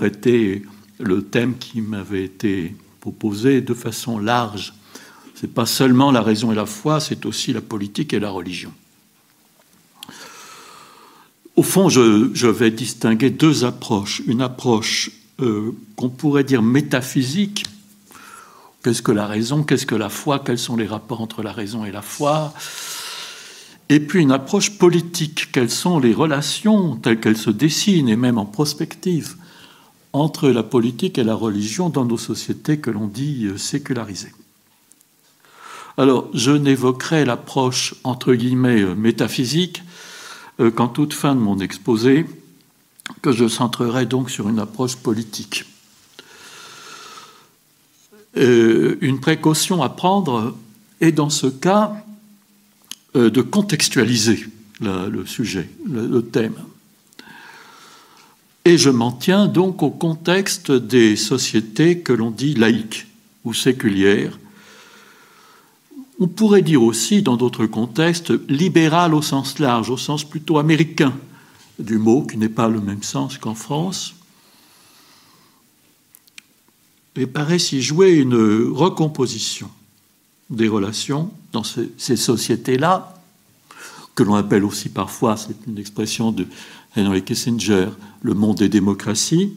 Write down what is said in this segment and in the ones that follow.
interpréter le thème qui m'avait été proposé de façon large. Ce n'est pas seulement la raison et la foi, c'est aussi la politique et la religion. Au fond, je, vais distinguer deux approches. Une approche euh, qu'on pourrait dire métaphysique. Qu'est-ce que la raison Qu'est-ce que la foi Quels sont les rapports entre la raison et la foi? Et puis une approche politique. Quelles sont les relations telles qu'elles se dessinent, et même en prospective, entre la politique et la religion dans nos sociétés que l'on dit euh, sécularisées Alors, je n'évoquerai l'approche entre guillemets euh, métaphysique euh, qu'en toute fin de mon exposé, que je centrerai donc sur une approche politique. Une précaution à prendre est dans ce cas de contextualiser le sujet, le, thème. Et je m'en tiens donc au contexte des sociétés que l'on dit laïques ou séculières, on pourrait dire aussi, dans d'autres contextes, libéral au sens large, au sens plutôt américain du mot, qui n'est pas le même sens qu'en France. Et paraît s'y jouer une recomposition des relations dans ces, sociétés-là, que l'on appelle aussi parfois, c'est une expression de Henry Kissinger, le monde des démocraties,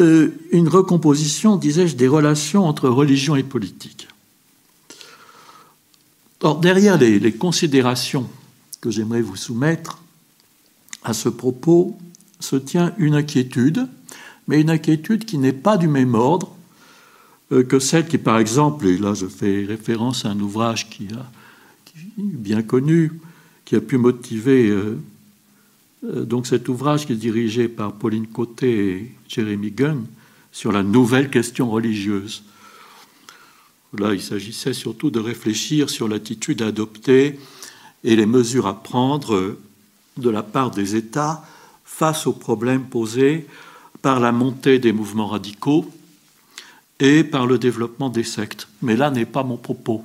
euh, une recomposition, disais-je, des relations entre religion et politique. Or, derrière les, considérations que j'aimerais vous soumettre à ce propos se tient une inquiétude, mais une inquiétude qui n'est pas du même ordre euh, que celle qui, par exemple, et là je fais référence à un ouvrage qui, a, bien connu, qui a pu motiver euh, donc cet ouvrage qui est dirigé par Pauline Côté et Jeremy Gunn sur la nouvelle question religieuse. Là, il s'agissait surtout de réfléchir sur l'attitude à adopter et les mesures à prendre de la part des États face aux problèmes posés par la montée des mouvements radicaux et par le développement des sectes. Mais là n'est pas mon propos.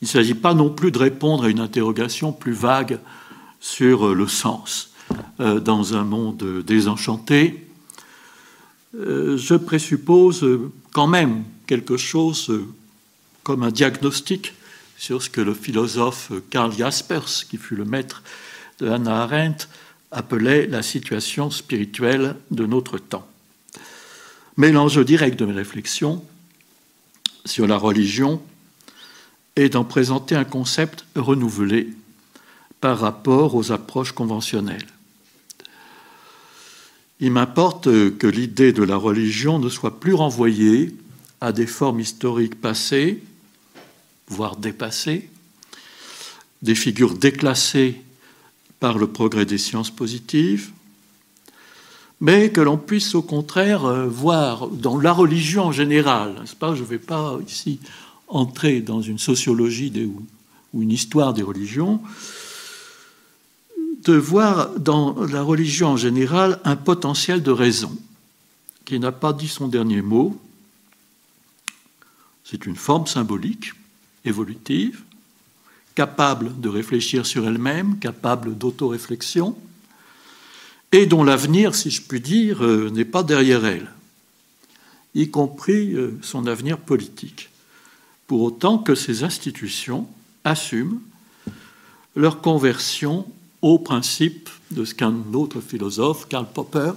Il ne s'agit pas non plus de répondre à une interrogation plus vague sur le sens euh, dans un monde désenchanté. Euh, je présuppose quand même quelque chose comme un diagnostic sur ce que le philosophe Karl Jaspers, qui fut le maître de Hannah Arendt, appelait la situation spirituelle de notre temps. Mais l'enjeu direct de mes réflexions sur la religion est d'en présenter un concept renouvelé par rapport aux approches conventionnelles. Il m'importe que l'idée de la religion ne soit plus renvoyée à des formes historiques passées, voire dépassées, des figures déclassées par le progrès des sciences positives, mais que l'on puisse au contraire euh, voir dans la religion en général, Je ne vais pas ici entrer dans une sociologie ou une histoire des religions, de voir dans la religion en général un potentiel de raison. Qui n'a pas dit son dernier mot, c'est une forme symbolique, évolutive, capable de réfléchir sur elle-même, capable d'autoréflexion, et dont l'avenir, si je puis dire, euh, n'est pas derrière elle, y compris euh, son avenir politique, pour autant que ces institutions assument leur conversion au principe de ce qu'un autre philosophe, Karl Popper,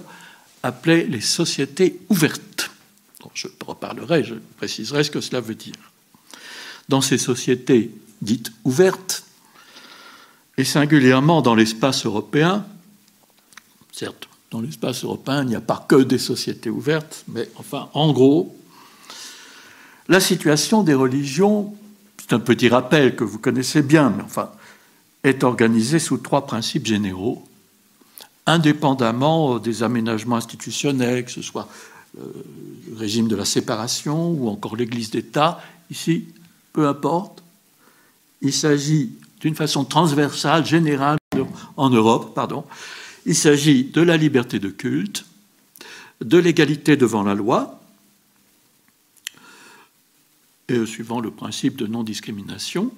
appelait les sociétés ouvertes je reparlerai, je préciserai ce que cela veut dire. Dans ces sociétés dites ouvertes, et singulièrement dans l'espace européen, certes, dans l'espace européen, il n'y a pas que des sociétés ouvertes, mais enfin, en gros, la situation des religions, c'est un petit rappel que vous connaissez bien, mais enfin, est organisée sous trois principes généraux, indépendamment des aménagements institutionnels, que ce soit le euh, régime de la séparation ou encore l'Église d'État. Ici, peu importe. Il s'agit d'une façon transversale, générale en Europe, pardon. Il s'agit de la liberté de culte, de l'égalité devant la loi, et suivant le principe de non-discrimination,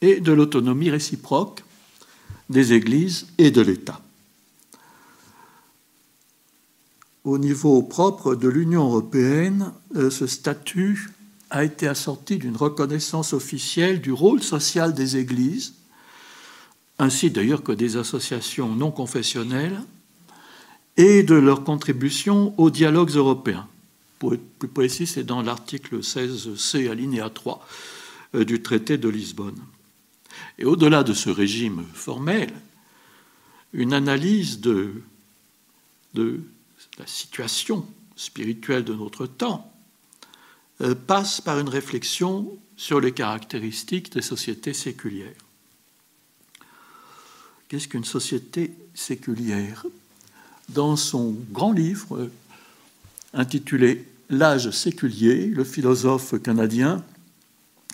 et de l'autonomie réciproque des églises et de l'État. au niveau propre de l'Union européenne, euh, ce statut a été assorti d'une reconnaissance officielle du rôle social des églises, ainsi d'ailleurs que des associations non confessionnelles, et de leur contribution aux dialogues européens. Pour être plus précis, c'est dans l'article 16c, alinéa 3 euh, du traité de Lisbonne. Et au-delà de ce régime formel, une analyse de, la situation spirituelle de notre temps euh, passe par une réflexion sur les caractéristiques des sociétés séculières. Qu'est-ce qu'une société séculière? Dans son grand livre intitulé L'âge séculier, le philosophe canadien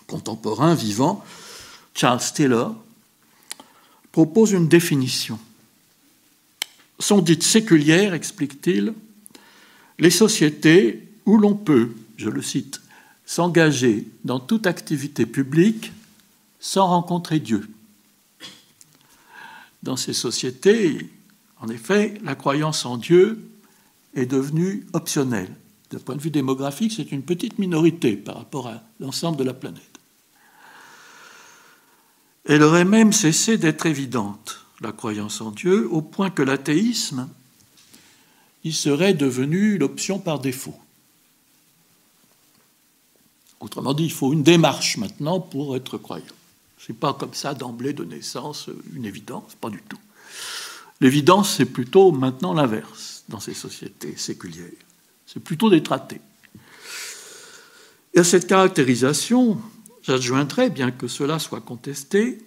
contemporain vivant, Charles Taylor, propose une définition. Sont dites séculières, explique-t-il, les sociétés où l'on peut, je le cite, s'engager dans toute activité publique sans rencontrer Dieu. Dans ces sociétés, en effet, la croyance en Dieu est devenue optionnelle. D'un point de vue démographique, c'est une petite minorité par rapport à l'ensemble de la planète. Elle aurait même cessé d'être évidente, la croyance en Dieu, au point que l'athéisme y serait devenu l'option par défaut. Autrement dit, il faut une démarche maintenant pour être croyant. Ce n'est pas comme ça d'emblée de naissance une évidence, pas du tout. L'évidence, c'est plutôt maintenant l'inverse dans ces sociétés séculières. C'est plutôt des traités. Et à cette caractérisation, J'adjoindrai, bien que cela soit contesté,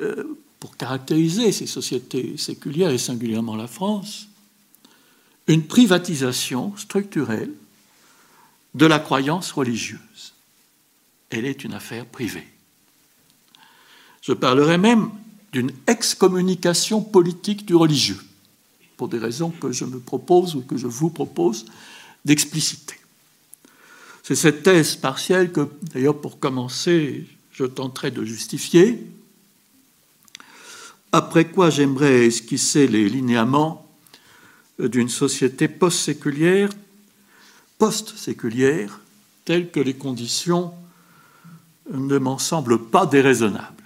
euh, pour caractériser ces sociétés séculières et singulièrement la France, une privatisation structurelle de la croyance religieuse. Elle est une affaire privée. Je parlerai même d'une excommunication politique du religieux, pour des raisons que je me propose ou que je vous propose d'expliciter. C'est cette thèse partielle que, d'ailleurs, pour commencer, je tenterai de justifier. Après quoi, j'aimerais esquisser les linéaments d'une société post-séculière, post-séculière, telles que les conditions ne m'en semblent pas déraisonnables.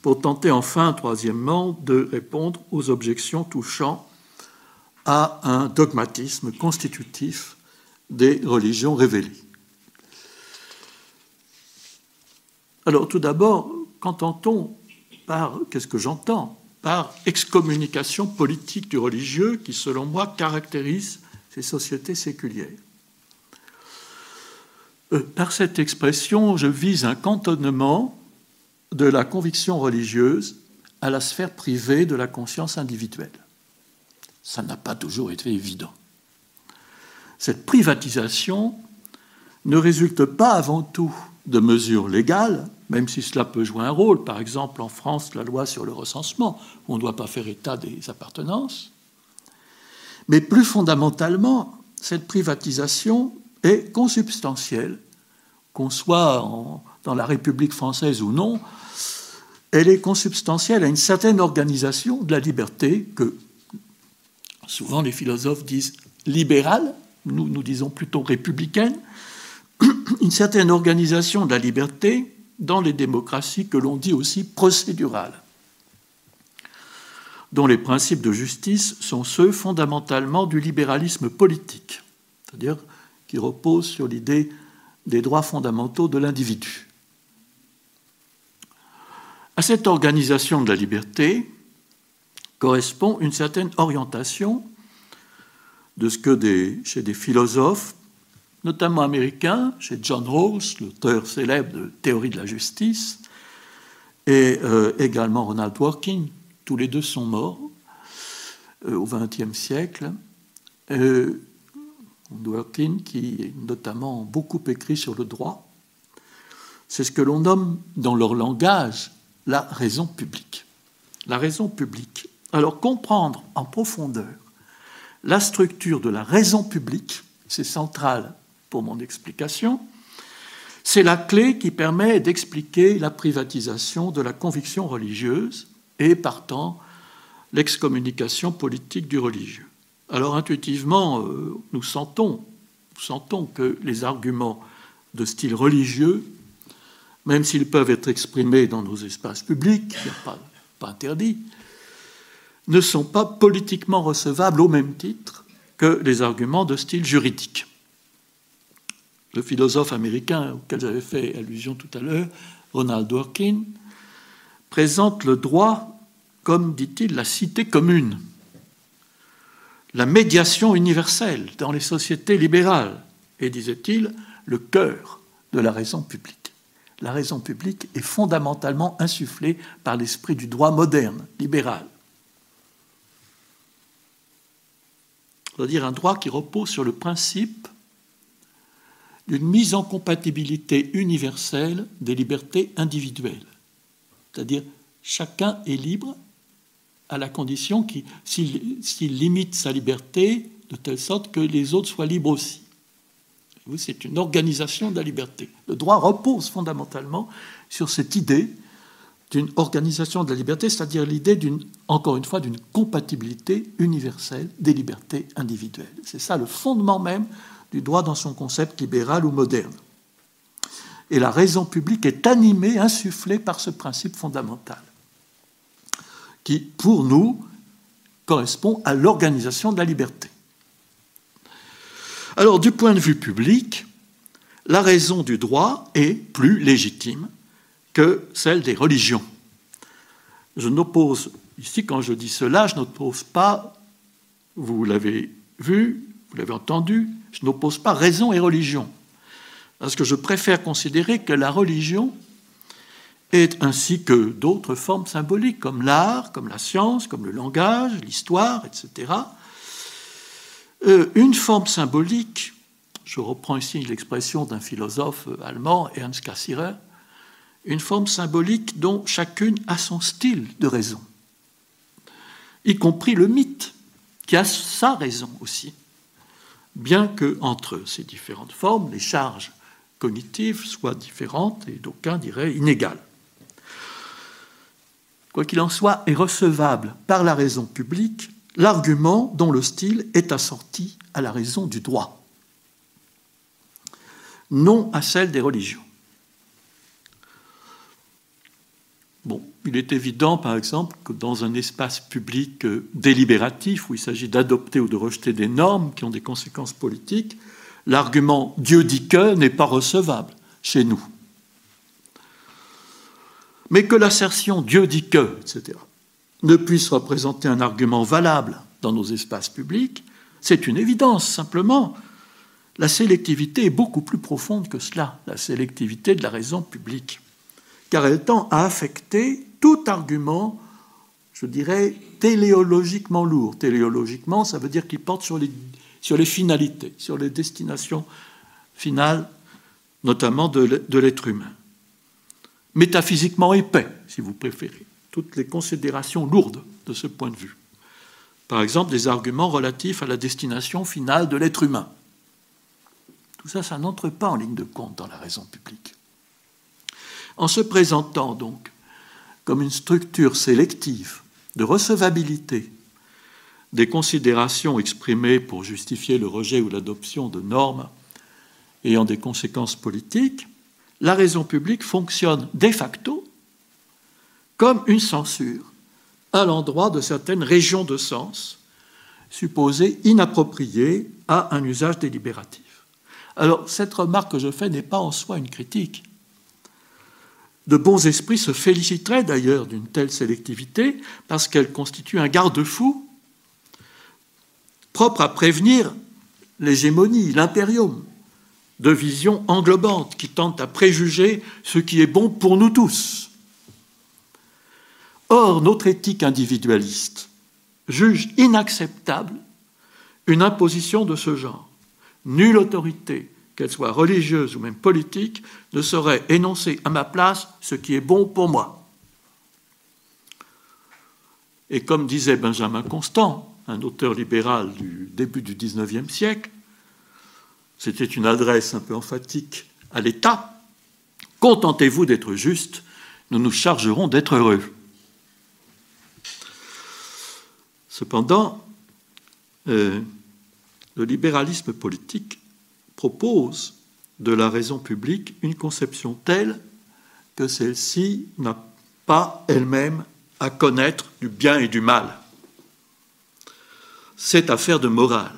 Pour tenter enfin, troisièmement, de répondre aux objections touchant à un dogmatisme constitutif des religions révélées. Alors tout d'abord, qu'entend-on par, qu'est-ce que j'entends par excommunication politique du religieux qui, selon moi, caractérise ces sociétés séculières? Euh, Par cette expression, je vise un cantonnement de la conviction religieuse à la sphère privée de la conscience individuelle. Ça n'a pas toujours été évident cette privatisation ne résulte pas avant tout de mesures légales, même si cela peut jouer un rôle. Par exemple, en France, la loi sur le recensement, on ne doit pas faire état des appartenances. Mais plus fondamentalement, cette privatisation est consubstantielle, qu'on soit dans la République française ou non, elle est consubstantielle à une certaine organisation de la liberté que souvent les philosophes disent libérale, nous, disons plutôt républicaine, une certaine organisation de la liberté dans les démocraties que l'on dit aussi procédurales, dont les principes de justice sont ceux fondamentalement du libéralisme politique, c'est-à-dire qui repose sur l'idée des droits fondamentaux de l'individu. À cette organisation de la liberté correspond une certaine orientation de ce que chez des philosophes, notamment américains, chez John Rawls, l'auteur célèbre de Théorie de la justice, et euh, également Ronald Dworkin, tous les deux sont morts euh, au XXe siècle. Euh, Dworkin, qui est notamment beaucoup écrit sur le droit, c'est ce que l'on nomme dans leur langage la raison publique. La raison publique. Alors comprendre en profondeur la structure de la raison publique, c'est central pour mon explication, c'est la clé qui permet d'expliquer la privatisation de la conviction religieuse et partant l'excommunication politique du religieux. Alors intuitivement, euh, nous sentons, que les arguments de style religieux, même s'ils peuvent être exprimés dans nos espaces publics, pas, pas interdit, ne sont pas politiquement recevables au même titre que les arguments de style juridique. Le philosophe américain auquel j'avais fait allusion tout à l'heure, Ronald Dworkin, présente le droit comme, dit-il, la cité commune, la médiation universelle dans les sociétés libérales, et, disait-il, le cœur de la raison publique. La raison publique est fondamentalement insufflée par l'esprit du droit moderne, libéral. C'est-à-dire un droit qui repose sur le principe d'une mise en compatibilité universelle des libertés individuelles. C'est-à-dire chacun est libre à la condition s'il limite sa liberté de telle sorte que les autres soient libres aussi. C'est une organisation de la liberté. Le droit repose fondamentalement sur cette idée d'une organisation de la liberté, c'est-à-dire l'idée d'une, encore une fois, d'une compatibilité universelle des libertés individuelles. C'est ça le fondement même du droit dans son concept libéral ou moderne. Et la raison publique est animée, insufflée par ce principe fondamental, qui, pour nous, correspond à l'organisation de la liberté. Alors, du point de vue public, la raison du droit est plus légitime que celle des religions. Je n'oppose, ici quand je dis cela, je n'oppose pas, vous l'avez vu, vous l'avez entendu, je n'oppose pas raison et religion. Parce que je préfère considérer que la religion est, ainsi que d'autres formes symboliques, comme l'art, comme la science, comme le langage, l'histoire, etc., euh, une forme symbolique, je reprends ici l'expression d'un philosophe allemand, Ernst Cassirer, une forme symbolique dont chacune a son style de raison, y compris le mythe, qui a sa raison aussi, bien que entre ces différentes formes, les charges cognitives soient différentes et d'aucuns diraient inégales. Quoi qu'il en soit, est recevable par la raison publique l'argument dont le style est assorti à la raison du droit, non à celle des religions. Bon, il est évident, par exemple, que dans un espace public euh, délibératif, où il s'agit d'adopter ou de rejeter des normes qui ont des conséquences politiques, l'argument Dieu dit que n'est pas recevable chez nous. Mais que l'assertion Dieu dit que, etc., ne puisse représenter un argument valable dans nos espaces publics, c'est une évidence. Simplement, la sélectivité est beaucoup plus profonde que cela, la sélectivité de la raison publique car elle tend à affecter tout argument, je dirais, téléologiquement lourd. Téléologiquement, ça veut dire qu'il porte sur les, finalités, sur les destinations finales, notamment de, de l'être humain. Métaphysiquement épais, si vous préférez, toutes les considérations lourdes de ce point de vue. Par exemple, des arguments relatifs à la destination finale de l'être humain. Tout ça, ça n'entre pas en ligne de compte dans la raison publique. En se présentant donc comme une structure sélective de recevabilité des considérations exprimées pour justifier le rejet ou l'adoption de normes ayant des conséquences politiques, la raison publique fonctionne de facto comme une censure à l'endroit de certaines régions de sens supposées inappropriées à un usage délibératif. Alors, cette remarque que je fais n'est pas en soi une critique, de bons esprits se féliciteraient d'ailleurs d'une telle sélectivité parce qu'elle constitue un garde-fou propre à prévenir l'hégémonie, l'impérium de visions englobantes qui tentent à préjuger ce qui est bon pour nous tous. Or, notre éthique individualiste juge inacceptable une imposition de ce genre. Nulle autorité, qu'elle soit religieuse ou même politique, ne saurait énoncer à ma place ce qui est bon pour moi. Et comme disait Benjamin Constant, un auteur libéral du début du XIXe siècle, c'était une adresse un peu emphatique à l'État, contentez-vous d'être juste, nous nous chargerons d'être heureux. Cependant, euh, le libéralisme politique propose de la raison publique une conception telle que celle-ci n'a pas elle-même à connaître du bien et du mal. C'est affaire de morale,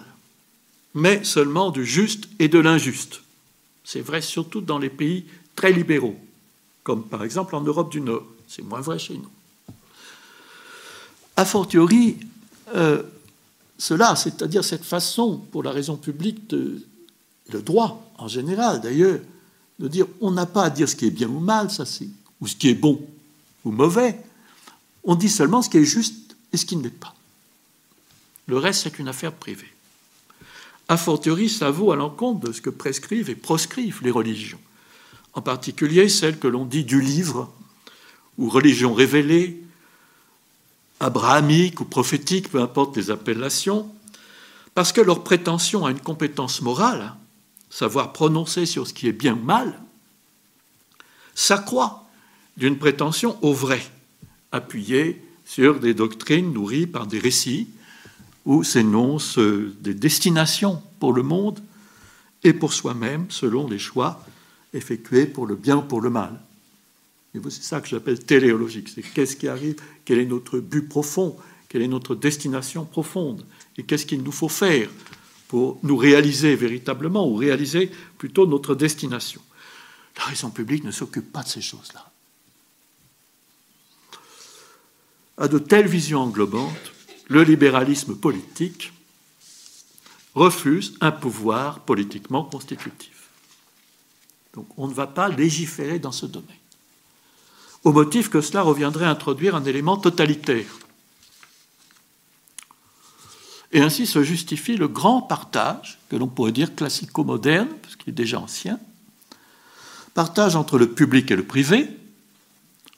mais seulement du juste et de l'injuste. C'est vrai surtout dans les pays très libéraux, comme par exemple en Europe du Nord. C'est moins vrai chez nous. A fortiori, euh, cela, c'est-à-dire cette façon pour la raison publique, de, le droit en général d'ailleurs, de dire on n'a pas à dire ce qui est bien ou mal, ça c'est, ou ce qui est bon ou mauvais. On dit seulement ce qui est juste et ce qui ne l'est pas. Le reste, c'est une affaire privée. A fortiori, ça vaut à l'encontre de ce que prescrivent et proscrivent les religions, en particulier celles que l'on dit du livre, ou religion révélée, abrahamique ou prophétique, peu importe les appellations, parce que leur prétention à une compétence morale, savoir prononcer sur ce qui est bien ou mal, s'accroît d'une prétention au vrai, appuyée sur des doctrines nourries par des récits où s'énoncent des destinations pour le monde et pour soi-même selon les choix effectués pour le bien ou pour le mal. C'est ça que j'appelle téléologique. C'est qu'est-ce qui arrive, quel est notre but profond, quelle est notre destination profonde, et qu'est-ce qu'il nous faut faire pour nous réaliser véritablement, ou réaliser plutôt notre destination. La raison publique ne s'occupe pas de ces choses-là. À de telles visions englobantes, le libéralisme politique refuse un pouvoir politiquement constitutif. Donc on ne va pas légiférer dans ce domaine au motif que cela reviendrait à introduire un élément totalitaire. Et ainsi se justifie le grand partage, que l'on pourrait dire classico-moderne, parce qu'il est déjà ancien, partage entre le public et le privé,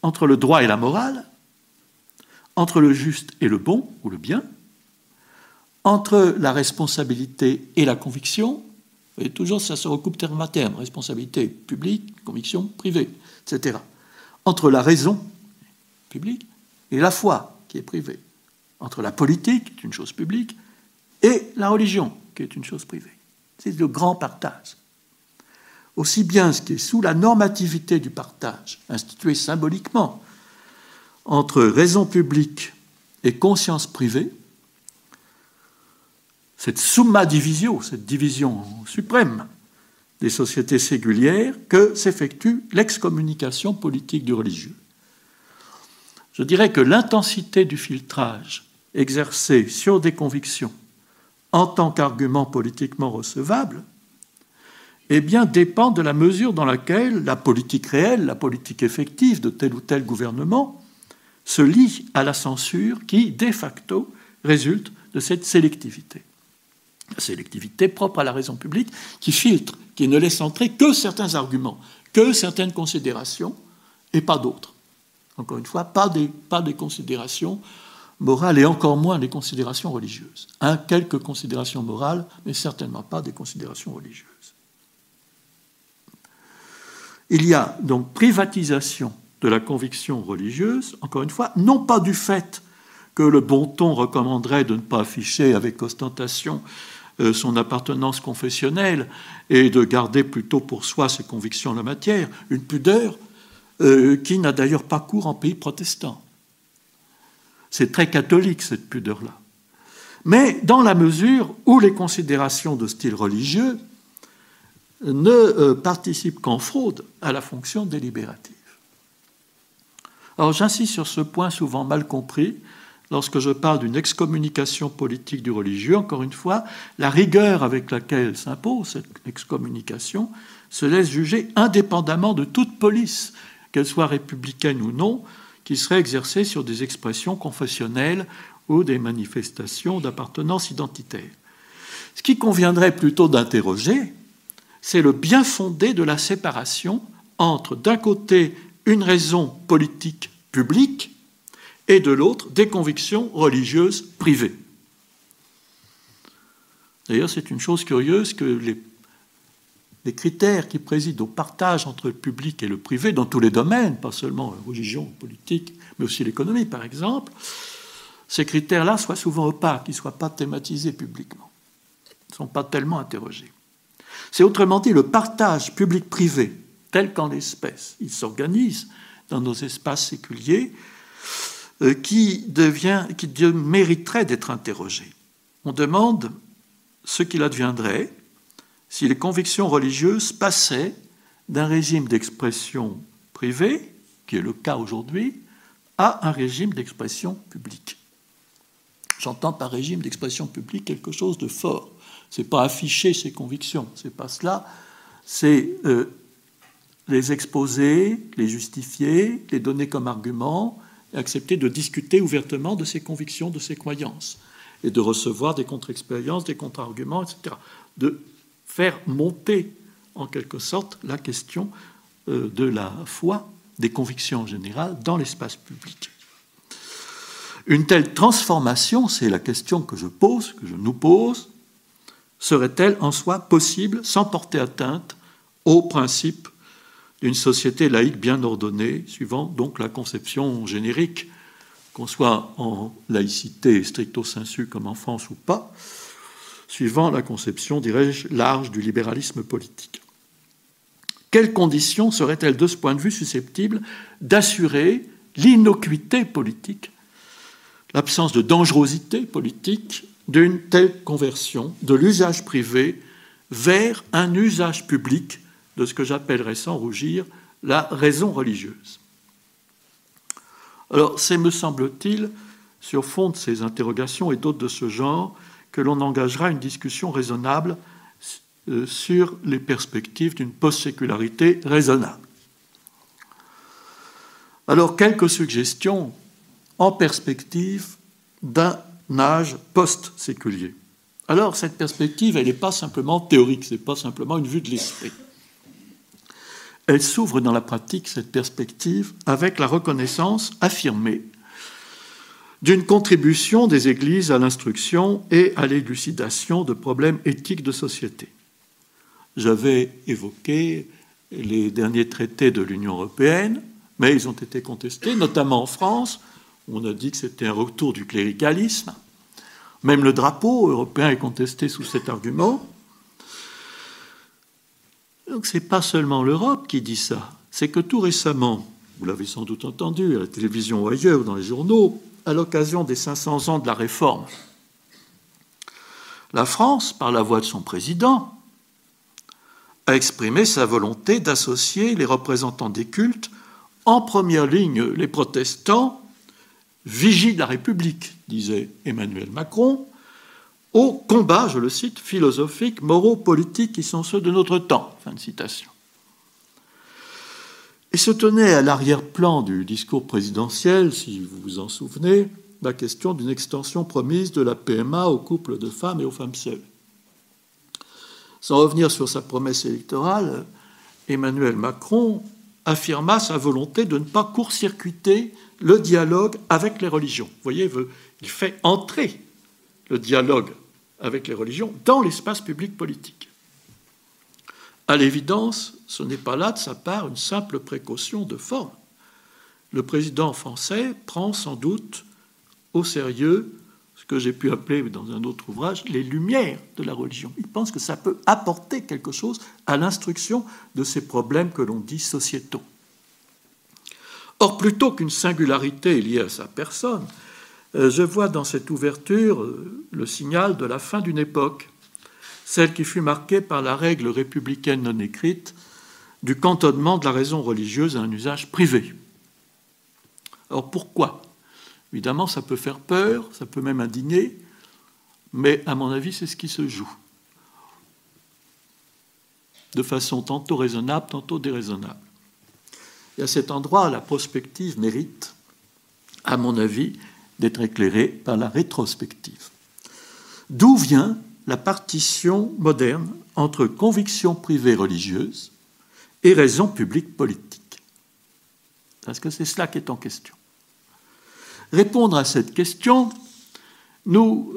entre le droit et la morale, entre le juste et le bon ou le bien, entre la responsabilité et la conviction, et toujours ça se recoupe terme à terme, responsabilité publique, conviction privée, etc entre la raison publique et la foi qui est privée, entre la politique, qui est une chose publique, et la religion, qui est une chose privée. C'est le grand partage. Aussi bien ce qui est sous la normativité du partage, institué symboliquement, entre raison publique et conscience privée, cette summa divisio, cette division suprême, des sociétés séculières que s'effectue l'excommunication politique du religieux. Je dirais que l'intensité du filtrage exercé sur des convictions en tant qu'argument politiquement recevable eh bien, dépend de la mesure dans laquelle la politique réelle, la politique effective de tel ou tel gouvernement se lie à la censure qui, de facto, résulte de cette sélectivité. La sélectivité propre à la raison publique qui filtre qui ne laisse entrer que certains arguments, que certaines considérations, et pas d'autres. Encore une fois, pas pas des considérations morales et encore moins des considérations religieuses. Un, quelques considérations morales, mais certainement pas des considérations religieuses. Il y a donc privatisation de la conviction religieuse, encore une fois, non pas du fait que le bon ton recommanderait de ne pas afficher avec ostentation euh, son appartenance confessionnelle et de garder plutôt pour soi ses convictions en la matière, une pudeur euh, qui n'a d'ailleurs pas cours en pays protestant. C'est très catholique cette pudeur-là. Mais dans la mesure où les considérations de style religieux ne euh, participent qu'en fraude à la fonction délibérative. Alors j'insiste sur ce point souvent mal compris, lorsque je parle d'une excommunication politique du religieux, encore une fois, la rigueur avec laquelle s'impose cette excommunication se laisse juger indépendamment de toute police, qu'elle soit républicaine ou non, qui serait exercée sur des expressions confessionnelles ou des manifestations d'appartenance identitaire. Ce qui conviendrait plutôt d'interroger, c'est le bien fondé de la séparation entre, d'un côté, une raison politique publique et de l'autre des convictions religieuses privées. D'ailleurs, c'est une chose curieuse que les, les, critères qui président au partage entre le public et le privé dans tous les domaines, pas seulement religion, politique, mais aussi l'économie par exemple, ces critères-là soient souvent opaques, qu'ils ne soient pas thématisés publiquement, ne sont pas tellement interrogés. C'est autrement dit le partage public-privé, tel qu'en l'espèce, il s'organise dans nos espaces séculiers, euh, qui, devient, qui mériterait d'être interrogé. On demande ce qu'il adviendrait si les convictions religieuses passaient d'un régime d'expression privée, qui est le cas aujourd'hui, à un régime d'expression publique. J'entends par régime d'expression publique quelque chose de fort. Ce n'est pas afficher ses convictions, c'est pas cela. C'est euh, les exposer, les justifier, les donner comme argument, et accepter de discuter ouvertement de ses convictions, de ses croyances, et de recevoir des contre-expériences, des contre-arguments, etc. De faire monter, en quelque sorte, la question euh, de la foi, des convictions en général, dans l'espace public. Une telle transformation, c'est la question que je pose, que je nous pose, serait-elle en soi possible sans porter atteinte aux principes d'une société laïque bien ordonnée, suivant donc la conception générique, qu'on soit en laïcité stricto sensu comme en France ou pas, suivant la conception, dirais-je, large du libéralisme politique. Quelles conditions seraient-elles de ce point de vue susceptibles d'assurer l'innocuité politique, l'absence de dangerosité politique d'une telle conversion de l'usage privé vers un usage public de ce que j'appellerais sans rougir la raison religieuse? Alors, c'est, me semble-t-il, sur fond de ces interrogations et d'autres de ce genre, que l'on engagera une discussion raisonnable euh, sur les perspectives d'une post-sécularité raisonnable. Alors, quelques suggestions en perspective d'un âge post-séculier. Alors, cette perspective, elle n'est pas simplement théorique, ce n'est pas simplement une vue de l'esprit. Elle s'ouvre dans la pratique, cette perspective, avec la reconnaissance affirmée d'une contribution des Églises à l'instruction et à l'élucidation de problèmes éthiques de société. J'avais évoqué les derniers traités de l'Union européenne, mais ils ont été contestés, notamment en France. On a dit que c'était un retour du cléricalisme. Même le drapeau européen est contesté sous cet argument. Donc ce n'est pas seulement l'Europe qui dit ça, c'est que tout récemment, vous l'avez sans doute entendu à la télévision ou ailleurs, dans les journaux, à l'occasion des 500 ans de la Réforme, la France, par la voix de son président, a exprimé sa volonté d'associer les représentants des cultes, en première ligne les protestants, vigie de la République, disait Emmanuel Macron, au combat, je le cite, philosophiques, moraux, politiques qui sont ceux de notre temps. Fin de citation. Et se tenait à l'arrière-plan du discours présidentiel, si vous vous en souvenez, la question d'une extension promise de la PMA aux couples de femmes et aux femmes seules. Sans revenir sur sa promesse électorale, Emmanuel Macron affirma sa volonté de ne pas court-circuiter le dialogue avec les religions. Vous voyez, il fait entrer le dialogue avec les religions dans l'espace public politique. À l'évidence, ce n'est pas là de sa part une simple précaution de forme. Le président français prend sans doute au sérieux ce que j'ai pu appeler dans un autre ouvrage les lumières de la religion. Il pense que ça peut apporter quelque chose à l'instruction de ces problèmes que l'on dit sociétaux. Or, plutôt qu'une singularité liée à sa personne, euh, je vois dans cette ouverture euh, le signal de la fin d'une époque celle qui fut marquée par la règle républicaine non écrite du cantonnement de la raison religieuse à un usage privé. Alors pourquoi? Évidemment, ça peut faire peur, ça peut même indigner, mais à mon avis, c'est ce qui se joue. De façon tantôt raisonnable, tantôt déraisonnable. Et à cet endroit, la prospective mérite, à mon avis, d'être éclairée par la rétrospective. D'où vient la partition moderne entre conviction privée religieuse et raison publique politique. Parce que c'est cela qui est en question? Répondre à cette question nous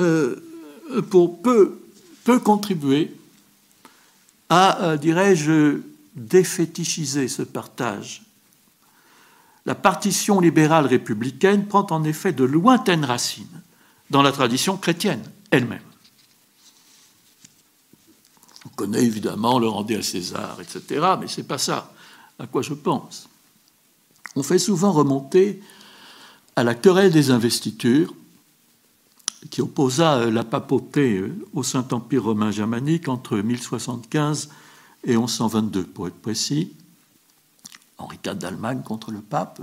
euh, euh, peut, contribuer à, euh, dirais-je, défétichiser ce partage La partition libérale républicaine prend en effet de lointaines racines dans la tradition chrétienne elle-même. On connaît évidemment le rendez à César, etc., mais ce n'est pas ça à quoi je pense. On fait souvent remonter à la querelle des investitures qui opposa la papauté au Saint-Empire romain germanique entre 1075 et 1122, pour être précis. Henri IV d'Allemagne contre le pape,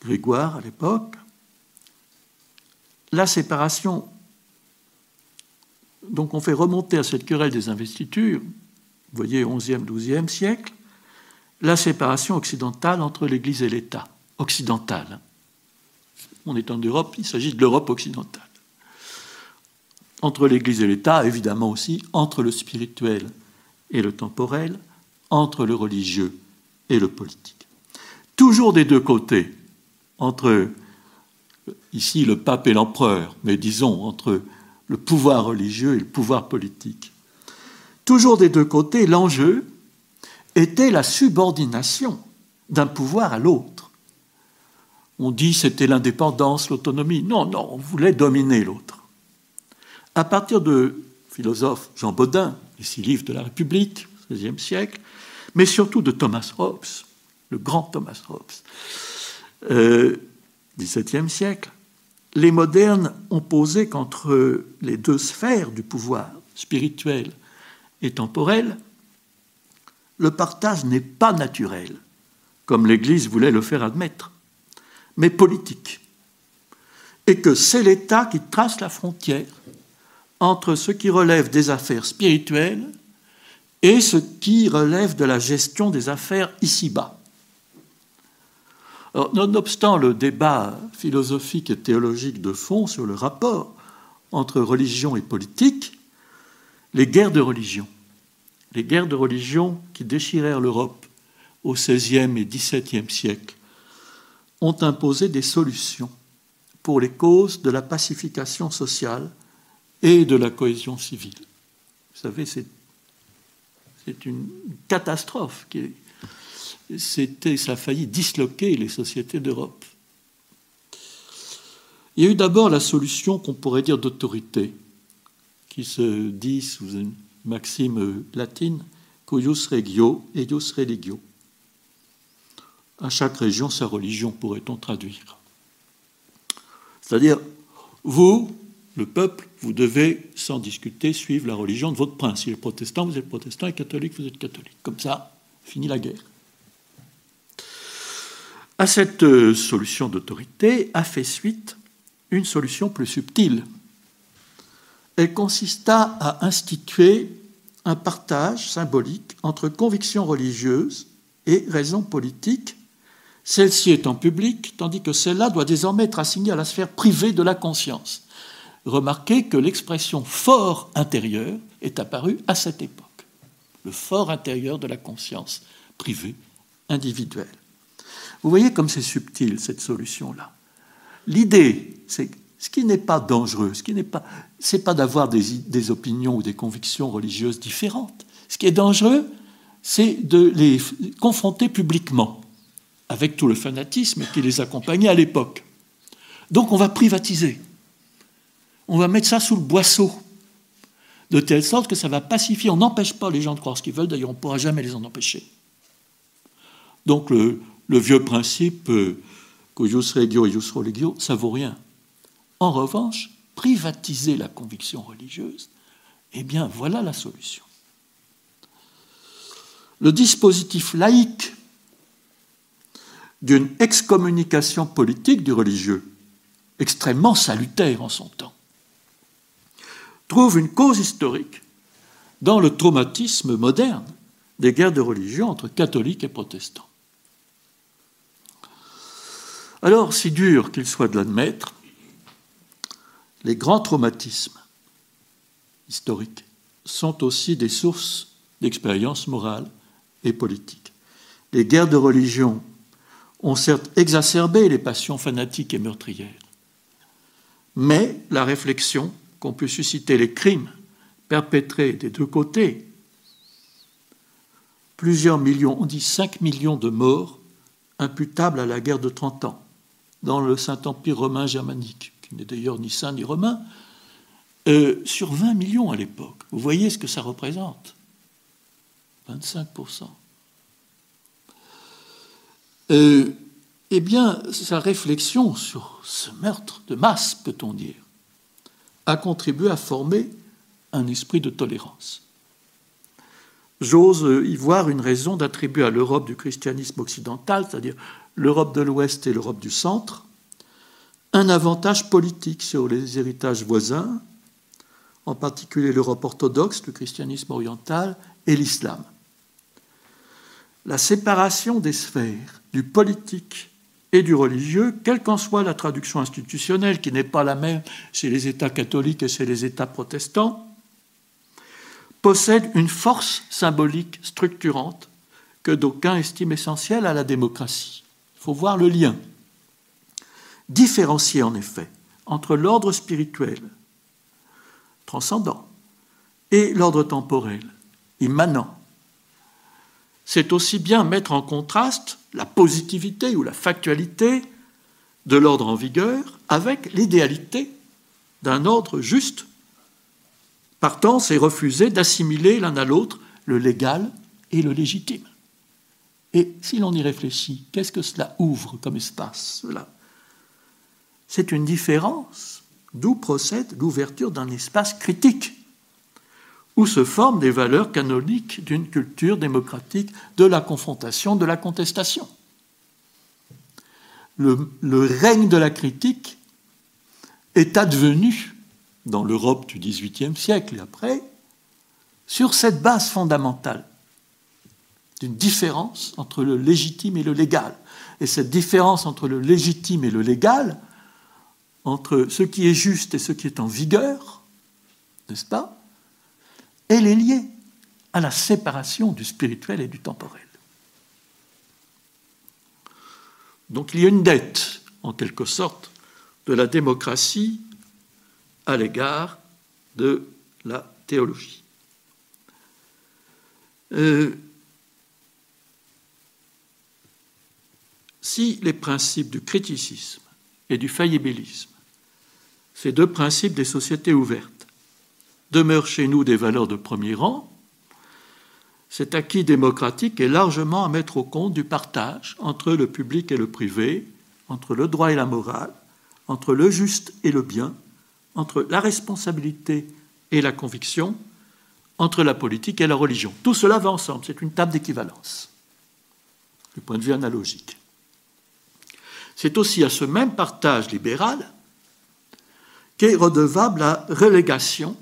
Grégoire à l'époque. La séparation, donc on fait remonter à cette querelle des investitures, vous voyez, 11e, 12e siècle, la séparation occidentale entre l'Église et l'État, occidentale. On est en Europe, il s'agit de l'Europe occidentale. Entre l'Église et l'État, évidemment aussi, entre le spirituel et le temporel, entre le religieux et le politique. Toujours des deux côtés, entre ici le pape et l'empereur, mais disons entre le pouvoir religieux et le pouvoir politique. Toujours des deux côtés, l'enjeu était la subordination d'un pouvoir à l'autre. On dit c'était l'indépendance, l'autonomie. Non, non, on voulait dominer l'autre. À partir de philosophe Jean Baudin, les six livres de la République, XVIe siècle, mais surtout de Thomas Hobbes, le grand Thomas Hobbes, euh, XVIIe siècle, les modernes ont posé qu'entre les deux sphères du pouvoir, spirituel et temporel, le partage n'est pas naturel, comme l'Église voulait le faire admettre, mais politique, et que c'est l'État qui trace la frontière entre ce qui relève des affaires spirituelles et ce qui relève de la gestion des affaires ici-bas. Nonobstant le débat philosophique et théologique de fond sur le rapport entre religion et politique, les guerres de religion, les guerres de religion qui déchirèrent l'Europe au XVIe et XVIIe siècle, ont imposé des solutions pour les causes de la pacification sociale et de la cohésion civile. Vous savez, c'est une catastrophe. Ça a failli disloquer les sociétés d'Europe. Il y a eu d'abord la solution qu'on pourrait dire d'autorité, qui se dit sous une maxime latine, cuius regio, eius religio. À chaque région, sa religion, pourrait-on traduire. C'est-à-dire, vous, le peuple, vous devez, sans discuter, suivre la religion de votre prince. S'il est protestant, vous êtes protestant, et catholique, vous êtes catholique. Comme ça, finit la guerre. À cette euh, solution d'autorité a fait suite une solution plus subtile. Elle consista à instituer un partage symbolique entre convictions religieuses et raisons politiques, celle-ci étant publique, tandis que celle-là doit désormais être assignée à la sphère privée de la conscience remarquez que l'expression fort intérieur est apparue à cette époque, le fort intérieur de la conscience privée, individuelle. Vous voyez comme c'est subtil cette solution-là. L'idée, c'est ce qui n'est pas dangereux, ce qui n'est pas, c'est pas d'avoir des, des, opinions ou des convictions religieuses différentes. Ce qui est dangereux, c'est de les confronter publiquement avec tout le fanatisme qui les accompagnait à l'époque. Donc on va privatiser on va mettre ça sous le boisseau, de telle sorte que ça va pacifier. On n'empêche pas les gens de croire ce qu'ils veulent, d'ailleurs on ne pourra jamais les en empêcher. Donc le, vieux principe euh, cuius regio ius religio, ça vaut rien. En revanche, privatiser la conviction religieuse, eh bien voilà la solution. Le dispositif laïque d'une excommunication politique du religieux, extrêmement salutaire en son temps, trouve une cause historique dans le traumatisme moderne des guerres de religion entre catholiques et protestants. Alors, si dur qu'il soit de l'admettre, les grands traumatismes historiques sont aussi des sources d'expérience morale et politique. Les guerres de religion ont certes exacerbé les passions fanatiques et meurtrières, mais la réflexion qu'on peut susciter les crimes perpétrés des deux côtés, plusieurs millions, on dit 5 millions de morts imputable à la guerre de Trente Ans dans le Saint-Empire romain germanique, qui n'est d'ailleurs ni saint ni romain, euh, sur 20 millions à l'époque. Vous voyez ce que ça représente? 25%. Euh, eh bien, sa réflexion sur ce meurtre de masse, peut-on dire, a contribué à former un esprit de tolérance. J'ose y voir une raison d'attribuer à l'Europe du christianisme occidental, c'est-à-dire l'Europe de l'Ouest et l'Europe du Centre, un avantage politique sur les héritages voisins, en particulier l'Europe orthodoxe, le christianisme oriental et l'islam. La séparation des sphères du politique et du religieux, quelle qu'en soit la traduction institutionnelle, qui n'est pas la même chez les États catholiques et chez les États protestants, possède une force symbolique structurante que d'aucuns estiment essentielle à la démocratie. Il faut voir le lien. Différencier en effet entre l'ordre spirituel, transcendant, et l'ordre temporel, immanent. C'est aussi bien mettre en contraste la positivité ou la factualité de l'ordre en vigueur avec l'idéalité d'un ordre juste. Partant, c'est refuser d'assimiler l'un à l'autre le légal et le légitime. Et si l'on y réfléchit, qu'est-ce que cela ouvre comme espace cela? C'est une différence d'où procède l'ouverture d'un espace critique, où se forment des valeurs canoniques d'une culture démocratique de la confrontation, de la contestation. Le, le règne de la critique est advenu dans l'Europe du XVIIIe siècle et après sur cette base fondamentale d'une différence entre le légitime et le légal. Et cette différence entre le légitime et le légal, entre ce qui est juste et ce qui est en vigueur, n'est-ce pas Elle est liée à la séparation du spirituel et du temporel. Donc il y a une dette, en quelque sorte, de la démocratie à l'égard de la théologie. Euh, si les principes du criticisme et du faillibilisme, ces deux principes des sociétés ouvertes, demeurent chez nous des valeurs de premier rang, cet acquis démocratique est largement à mettre au compte du partage entre le public et le privé, entre le droit et la morale, entre le juste et le bien, entre la responsabilité et la conviction, entre la politique et la religion. Tout cela va ensemble, c'est une table d'équivalence, du point de vue analogique. C'est aussi à ce même partage libéral qu'est redevable la relégation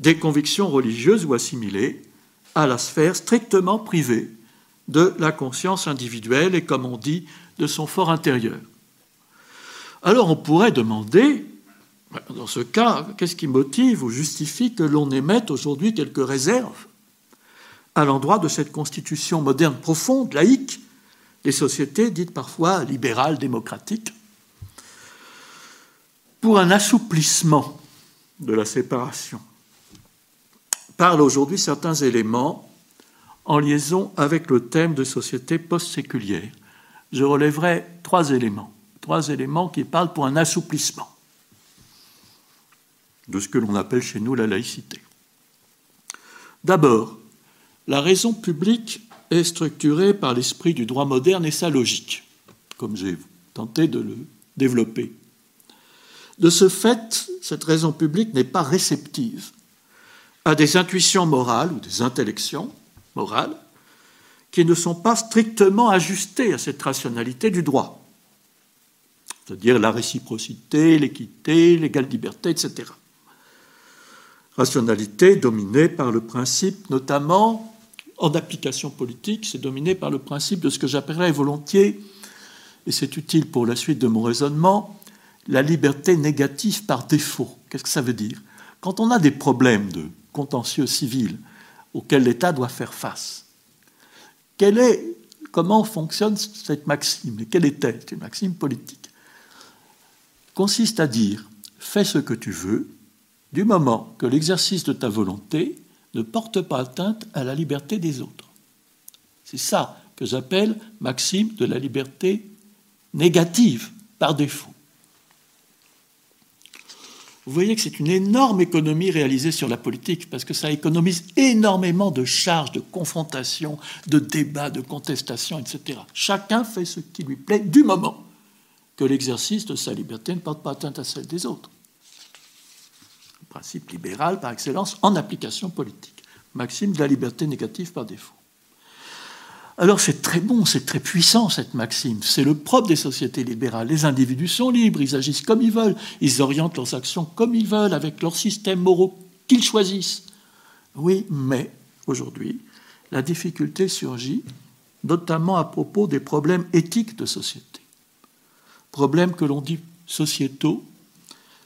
des convictions religieuses ou assimilées à la sphère strictement privée de la conscience individuelle et, comme on dit, de son fort intérieur. Alors on pourrait demander, dans ce cas, qu'est-ce qui motive ou justifie que l'on émette aujourd'hui quelques réserves à l'endroit de cette constitution moderne profonde, laïque, des sociétés dites parfois libérales, démocratiques, pour un assouplissement de la séparation. Parlent aujourd'hui certains éléments en liaison avec le thème de société post-séculière. Je relèverai trois éléments, trois éléments qui parlent pour un assouplissement de ce que l'on appelle chez nous la laïcité. D'abord, la raison publique est structuré par l'esprit du droit moderne et sa logique, comme j'ai tenté de le développer. De ce fait, cette raison publique n'est pas réceptive à des intuitions morales ou des intellections morales qui ne sont pas strictement ajustées à cette rationalité du droit, c'est-à-dire la réciprocité, l'équité, l'égale liberté, etc. Rationalité dominée par le principe notamment en application politique, c'est dominé par le principe de ce que j'appellerais volontiers, et c'est utile pour la suite de mon raisonnement, la liberté négative par défaut. Qu'est-ce que ça veut dire? Quand on a des problèmes de contentieux civil auxquels l'État doit faire face, est, comment fonctionne cette maxime? Et quelle est-elle C'est une maxime politique? Consiste à dire fais ce que tu veux, du moment que l'exercice de ta volonté ne porte pas atteinte à la liberté des autres. C'est ça que j'appelle maxime de la liberté négative par défaut. Vous voyez que c'est une énorme économie réalisée sur la politique, parce que ça économise énormément de charges, de confrontations, de débats, de contestations, etc. Chacun fait ce qui lui plaît du moment que l'exercice de sa liberté ne porte pas atteinte à celle des autres. Principe libéral par excellence en application politique. Maxime de la liberté négative par défaut. Alors c'est très bon, c'est très puissant cette maxime. C'est le propre des sociétés libérales. Les individus sont libres, ils agissent comme ils veulent, ils orientent leurs actions comme ils veulent, avec leurs systèmes moraux qu'ils choisissent. Oui, mais aujourd'hui, la difficulté surgit notamment à propos des problèmes éthiques de société. Problèmes que l'on dit sociétaux,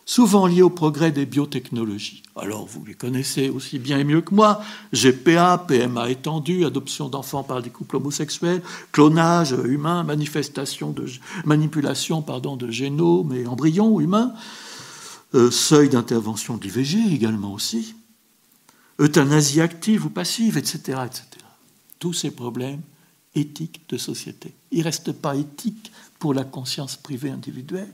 souvent liés au progrès des biotechnologies. Alors, vous les connaissez aussi bien et mieux que moi. GPA, PMA étendu, adoption d'enfants par des couples homosexuels, clonage humain, manipulation de génomes et embryons humains, euh, seuil d'intervention de l'IVG également aussi, euthanasie active ou passive, etc., etc. Tous ces problèmes éthiques de société. Ils ne restent pas éthiques pour la conscience privée individuelle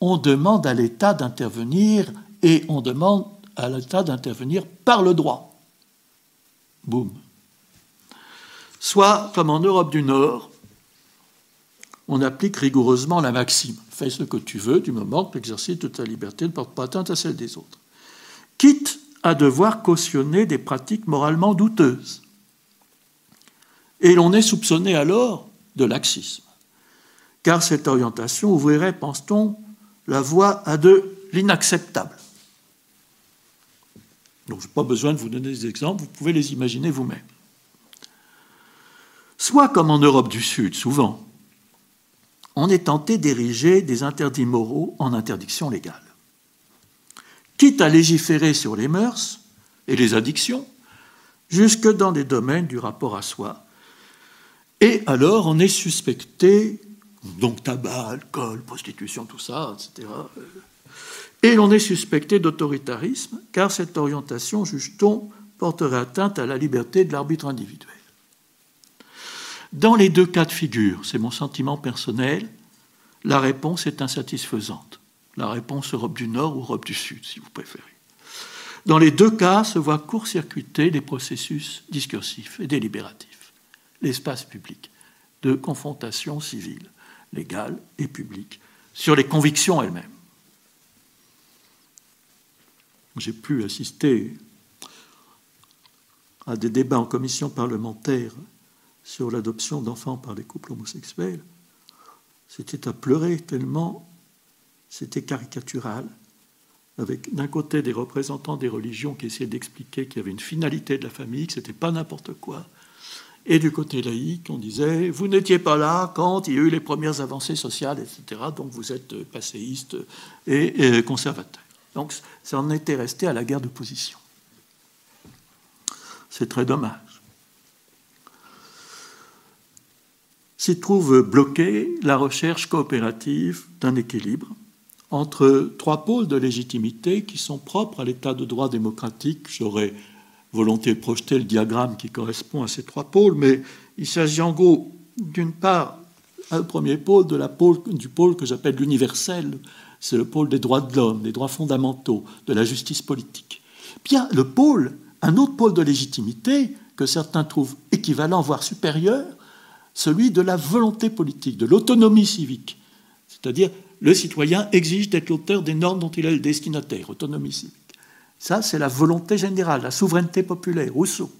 on demande à l'État d'intervenir et on demande à l'État d'intervenir par le droit. Boum. Soit, comme en Europe du Nord, on applique rigoureusement la maxime. Fais ce que tu veux du moment que l'exercice de ta liberté ne porte pas atteinte à celle des autres. Quitte à devoir cautionner des pratiques moralement douteuses. Et l'on est soupçonné alors de laxisme. Car cette orientation ouvrirait, pense-t-on, la voie à de l'inacceptable. Donc je n'ai pas besoin de vous donner des exemples, vous pouvez les imaginer vous-même. Soit comme en Europe du Sud, souvent, on est tenté d'ériger des interdits moraux en interdictions légales. Quitte à légiférer sur les mœurs et les addictions, jusque dans les domaines du rapport à soi. Et alors on est suspecté donc tabac, alcool, prostitution, tout ça, etc. Et l'on est suspecté d'autoritarisme, car cette orientation, juge-t-on, porterait atteinte à la liberté de l'arbitre individuel. Dans les deux cas de figure, c'est mon sentiment personnel, la réponse est insatisfaisante. La réponse Europe du Nord ou Europe du Sud, si vous préférez. Dans les deux cas, se voient court-circuiter les processus discursifs et délibératifs, l'espace public de confrontation civile légale et publique, sur les convictions elles-mêmes. J'ai pu assister à des débats en commission parlementaire sur l'adoption d'enfants par des couples homosexuels. C'était à pleurer tellement c'était caricatural, avec d'un côté des représentants des religions qui essayaient d'expliquer qu'il y avait une finalité de la famille, que ce n'était pas n'importe quoi, et du côté laïque, on disait, vous n'étiez pas là quand il y a eu les premières avancées sociales, etc. Donc vous êtes passéiste et, conservateur. Donc ça en était resté à la guerre de position. C'est très dommage. S'y trouve bloquée la recherche coopérative d'un équilibre entre trois pôles de légitimité qui sont propres à l'état de droit démocratique. J'aurais volonté de projeter le diagramme qui correspond à ces trois pôles, mais il s'agit en gros, d'une part, un premier pôle, pôle du pôle que j'appelle l'universel, c'est le pôle des droits de l'homme, des droits fondamentaux, de la justice politique. Puis il y a le pôle, un autre pôle de légitimité que certains trouvent équivalent, voire supérieur, celui de la volonté politique, de l'autonomie civique. C'est-à-dire, le citoyen exige d'être l'auteur des normes dont il est le destinataire, autonomie civique. Ça, c'est la volonté générale, la souveraineté populaire, Rousseau.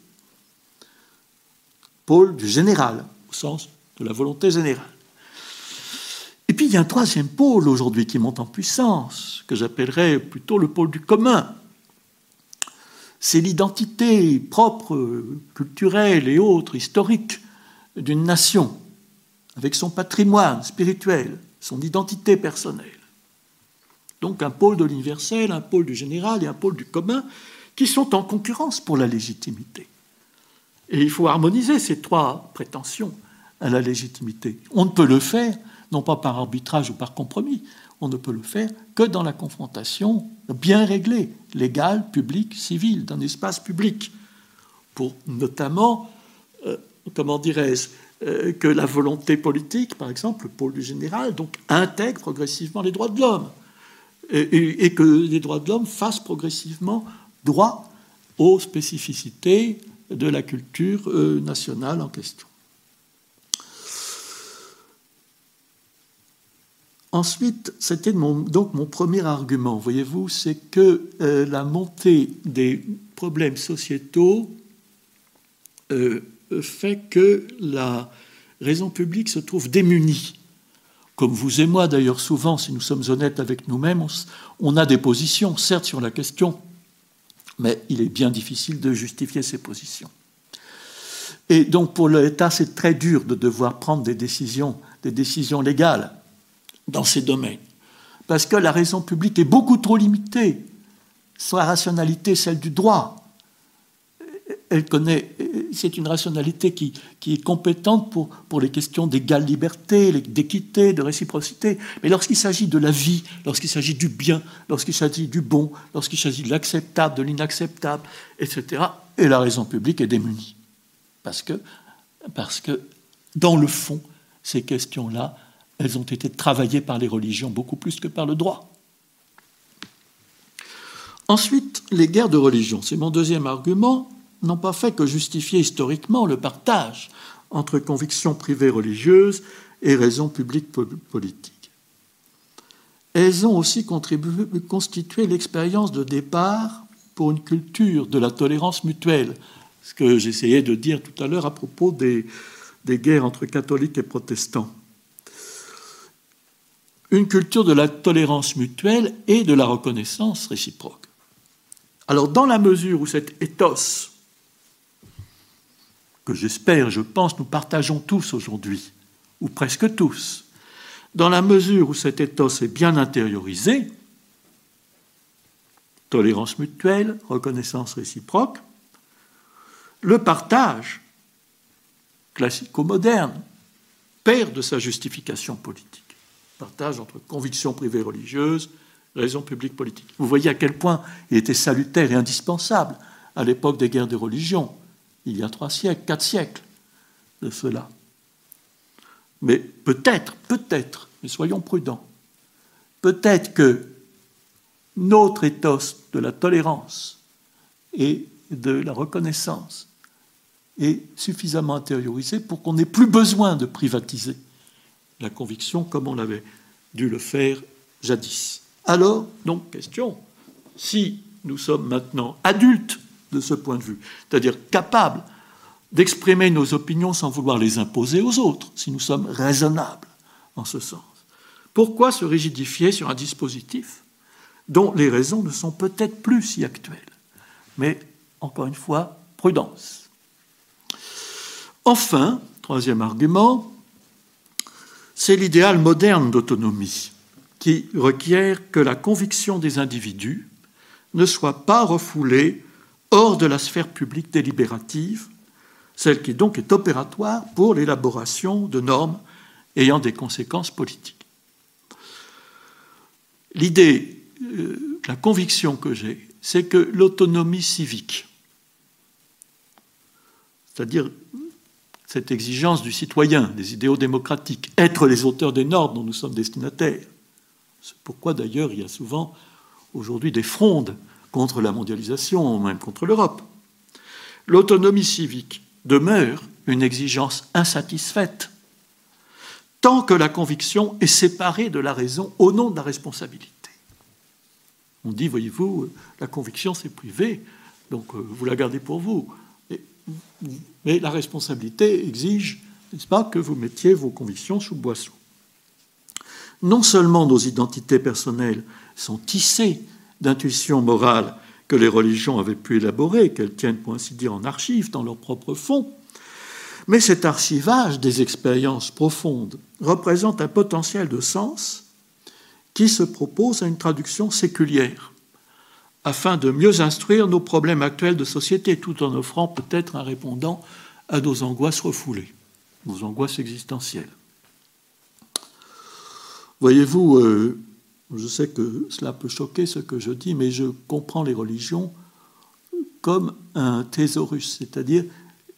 Pôle du général, au sens de la volonté générale. Et puis il y a un troisième pôle aujourd'hui qui monte en puissance, que j'appellerais plutôt le pôle du commun. C'est l'identité propre, culturelle et autres, historique d'une nation, avec son patrimoine spirituel, son identité personnelle. Donc un pôle de l'universel, un pôle du général et un pôle du commun qui sont en concurrence pour la légitimité. Et il faut harmoniser ces trois prétentions à la légitimité. On ne peut le faire, non pas par arbitrage ou par compromis, on ne peut le faire que dans la confrontation bien réglée, légale, publique, civile, d'un espace public, pour notamment, euh, comment dirais-je, euh, que la volonté politique, par exemple, le pôle du général, donc intègre progressivement les droits de l'homme et, que les droits de l'homme fassent progressivement droit aux spécificités de la culture euh, nationale en question. Ensuite, c'était donc mon premier argument, voyez-vous, c'est que euh, la montée des problèmes sociétaux euh, fait que la raison publique se trouve démunie. Comme vous et moi, d'ailleurs, souvent, si nous sommes honnêtes avec nous-mêmes, on a des positions, certes, sur la question, mais il est bien difficile de justifier ces positions. Et donc, pour l'État, c'est très dur de devoir prendre des décisions, des décisions légales dans ces domaines. Parce que la raison publique est beaucoup trop limitée. Sa rationalité, celle du droit. Elle connaît, c'est une rationalité qui, est compétente pour, pour les questions d'égale liberté, d'équité, de réciprocité. Mais lorsqu'il s'agit de la vie, lorsqu'il s'agit du bien, lorsqu'il s'agit du bon, lorsqu'il s'agit de l'acceptable, de l'inacceptable, etc., et la raison publique est démunie. Parce que, parce que dans le fond, ces questions-là elles ont été travaillées par les religions beaucoup plus que par le droit. Ensuite, les guerres de religion, c'est mon deuxième argument, n'ont pas fait que justifier historiquement le partage entre convictions privées religieuses et raisons publiques politiques. Elles ont aussi contribué, constitué l'expérience de départ pour une culture de la tolérance mutuelle, ce que j'essayais de dire tout à l'heure à propos des, des guerres entre catholiques et protestants une culture de la tolérance mutuelle et de la reconnaissance réciproque. Alors, dans la mesure où cet ethos, que j'espère, je pense, nous partageons tous aujourd'hui, ou presque tous, dans la mesure où cet ethos est bien intériorisé, tolérance mutuelle, reconnaissance réciproque, le partage classico-moderne perd de sa justification politique partage entre convictions privées religieuses, raisons publiques politiques. Vous voyez à quel point il était salutaire et indispensable à l'époque des guerres de religion, il y a trois siècles, quatre siècles de cela. Mais peut-être, peut-être, mais soyons prudents, peut-être que notre ethos de la tolérance et de la reconnaissance est suffisamment intériorisé pour qu'on n'ait plus besoin de privatiser la conviction comme on avait dû le faire jadis. Alors, donc, question, si nous sommes maintenant adultes de ce point de vue, c'est-à-dire capables d'exprimer nos opinions sans vouloir les imposer aux autres, si nous sommes raisonnables en ce sens, pourquoi se rigidifier sur un dispositif dont les raisons ne sont peut-être plus si actuelles Mais, encore une fois, prudence? Enfin, troisième argument, c'est l'idéal moderne d'autonomie qui requiert que la conviction des individus ne soit pas refoulée hors de la sphère publique délibérative, celle qui donc est opératoire pour l'élaboration de normes ayant des conséquences politiques. L'idée, euh, la conviction que j'ai, c'est que l'autonomie civique, c'est-à-dire cette exigence du citoyen, des idéaux démocratiques, être les auteurs des normes dont nous sommes destinataires. C'est pourquoi d'ailleurs il y a souvent aujourd'hui des frondes contre la mondialisation, même contre l'Europe. L'autonomie civique demeure une exigence insatisfaite tant que la conviction est séparée de la raison au nom de la responsabilité. On dit, voyez-vous, la conviction c'est privé, donc euh, vous la gardez pour vous. Mais la responsabilité exige, n'est-ce pas, que vous mettiez vos convictions sous boisseau. Non seulement nos identités personnelles sont tissées d'intuitions morales que les religions avaient pu élaborer, qu'elles tiennent pour ainsi dire en archive dans leur propre fond, mais cet archivage des expériences profondes représente un potentiel de sens qui se propose à une traduction séculière afin de mieux instruire nos problèmes actuels de société, tout en offrant peut-être un répondant à nos angoisses refoulées, nos angoisses existentielles. Voyez-vous, euh, je sais que cela peut choquer ce que je dis, mais je comprends les religions comme un thésaurus, c'est-à-dire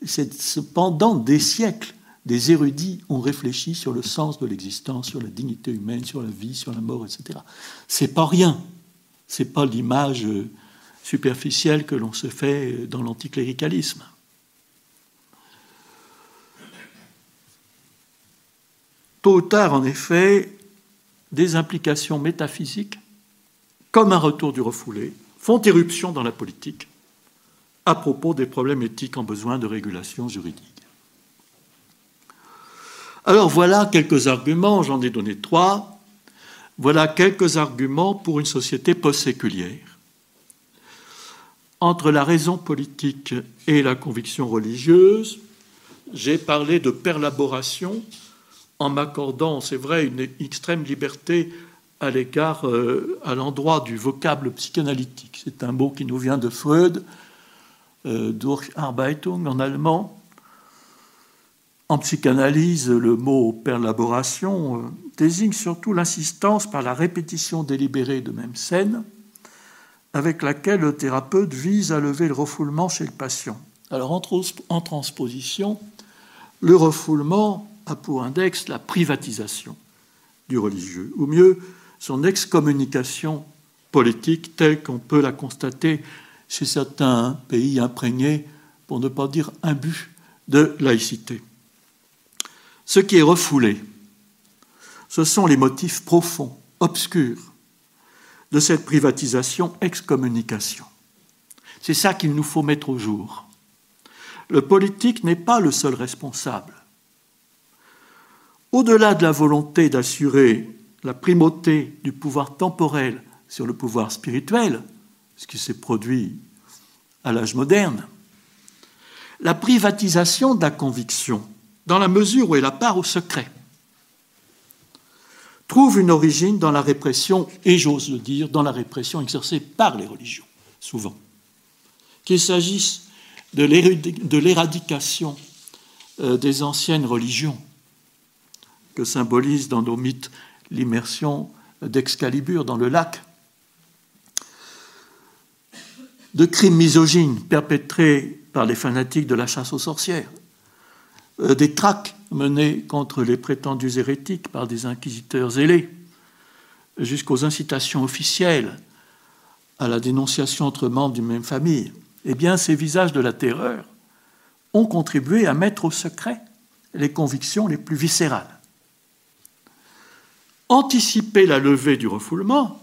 c'est pendant des siècles des érudits ont réfléchi sur le sens de l'existence, sur la dignité humaine, sur la vie, sur la mort, etc. C'est pas rien. C'est pas l'image superficielle que l'on se fait dans l'anticléricalisme. Tôt ou tard, en effet, des implications métaphysiques, comme un retour du refoulé, font éruption dans la politique à propos des problèmes éthiques en besoin de régulation juridique. Alors voilà quelques arguments, j'en ai donné trois, voilà quelques arguments pour une société post-séculière. Entre la raison politique et la conviction religieuse, j'ai parlé de perlaboration en m'accordant, c'est vrai, une extrême liberté à l'égard, euh, à l'endroit du vocable psychanalytique. C'est un mot qui nous vient de Freud, euh, Durcharbeitung en allemand. En psychanalyse, le mot perlaboration euh, désigne surtout l'insistance par la répétition délibérée de même scène avec laquelle le thérapeute vise à lever le refoulement chez le patient. Alors en transposition, le refoulement a pour index la privatisation du religieux, ou mieux son excommunication politique telle qu'on peut la constater chez certains pays imprégnés, pour ne pas dire imbus, de laïcité. Ce qui est refoulé, ce sont les motifs profonds, obscurs, de cette privatisation excommunication. C'est ça qu'il nous faut mettre au jour. Le politique n'est pas le seul responsable. Au-delà de la volonté d'assurer la primauté du pouvoir temporel sur le pouvoir spirituel, ce qui s'est produit à l'âge moderne, la privatisation de la conviction, dans la mesure où elle a part au secret, trouve une origine dans la répression, et j'ose le dire, dans la répression exercée par les religions, souvent. Qu'il s'agisse de l'éradication euh, des anciennes religions, que symbolise dans nos mythes l'immersion d'Excalibur dans le lac, de crimes misogynes perpétrés par les fanatiques de la chasse aux sorcières, euh, des traques menées contre les prétendus hérétiques par des inquisiteurs zélés, jusqu'aux incitations officielles à la dénonciation entre membres d'une même famille, eh bien, ces visages de la terreur ont contribué à mettre au secret les convictions les plus viscérales. Anticiper la levée du refoulement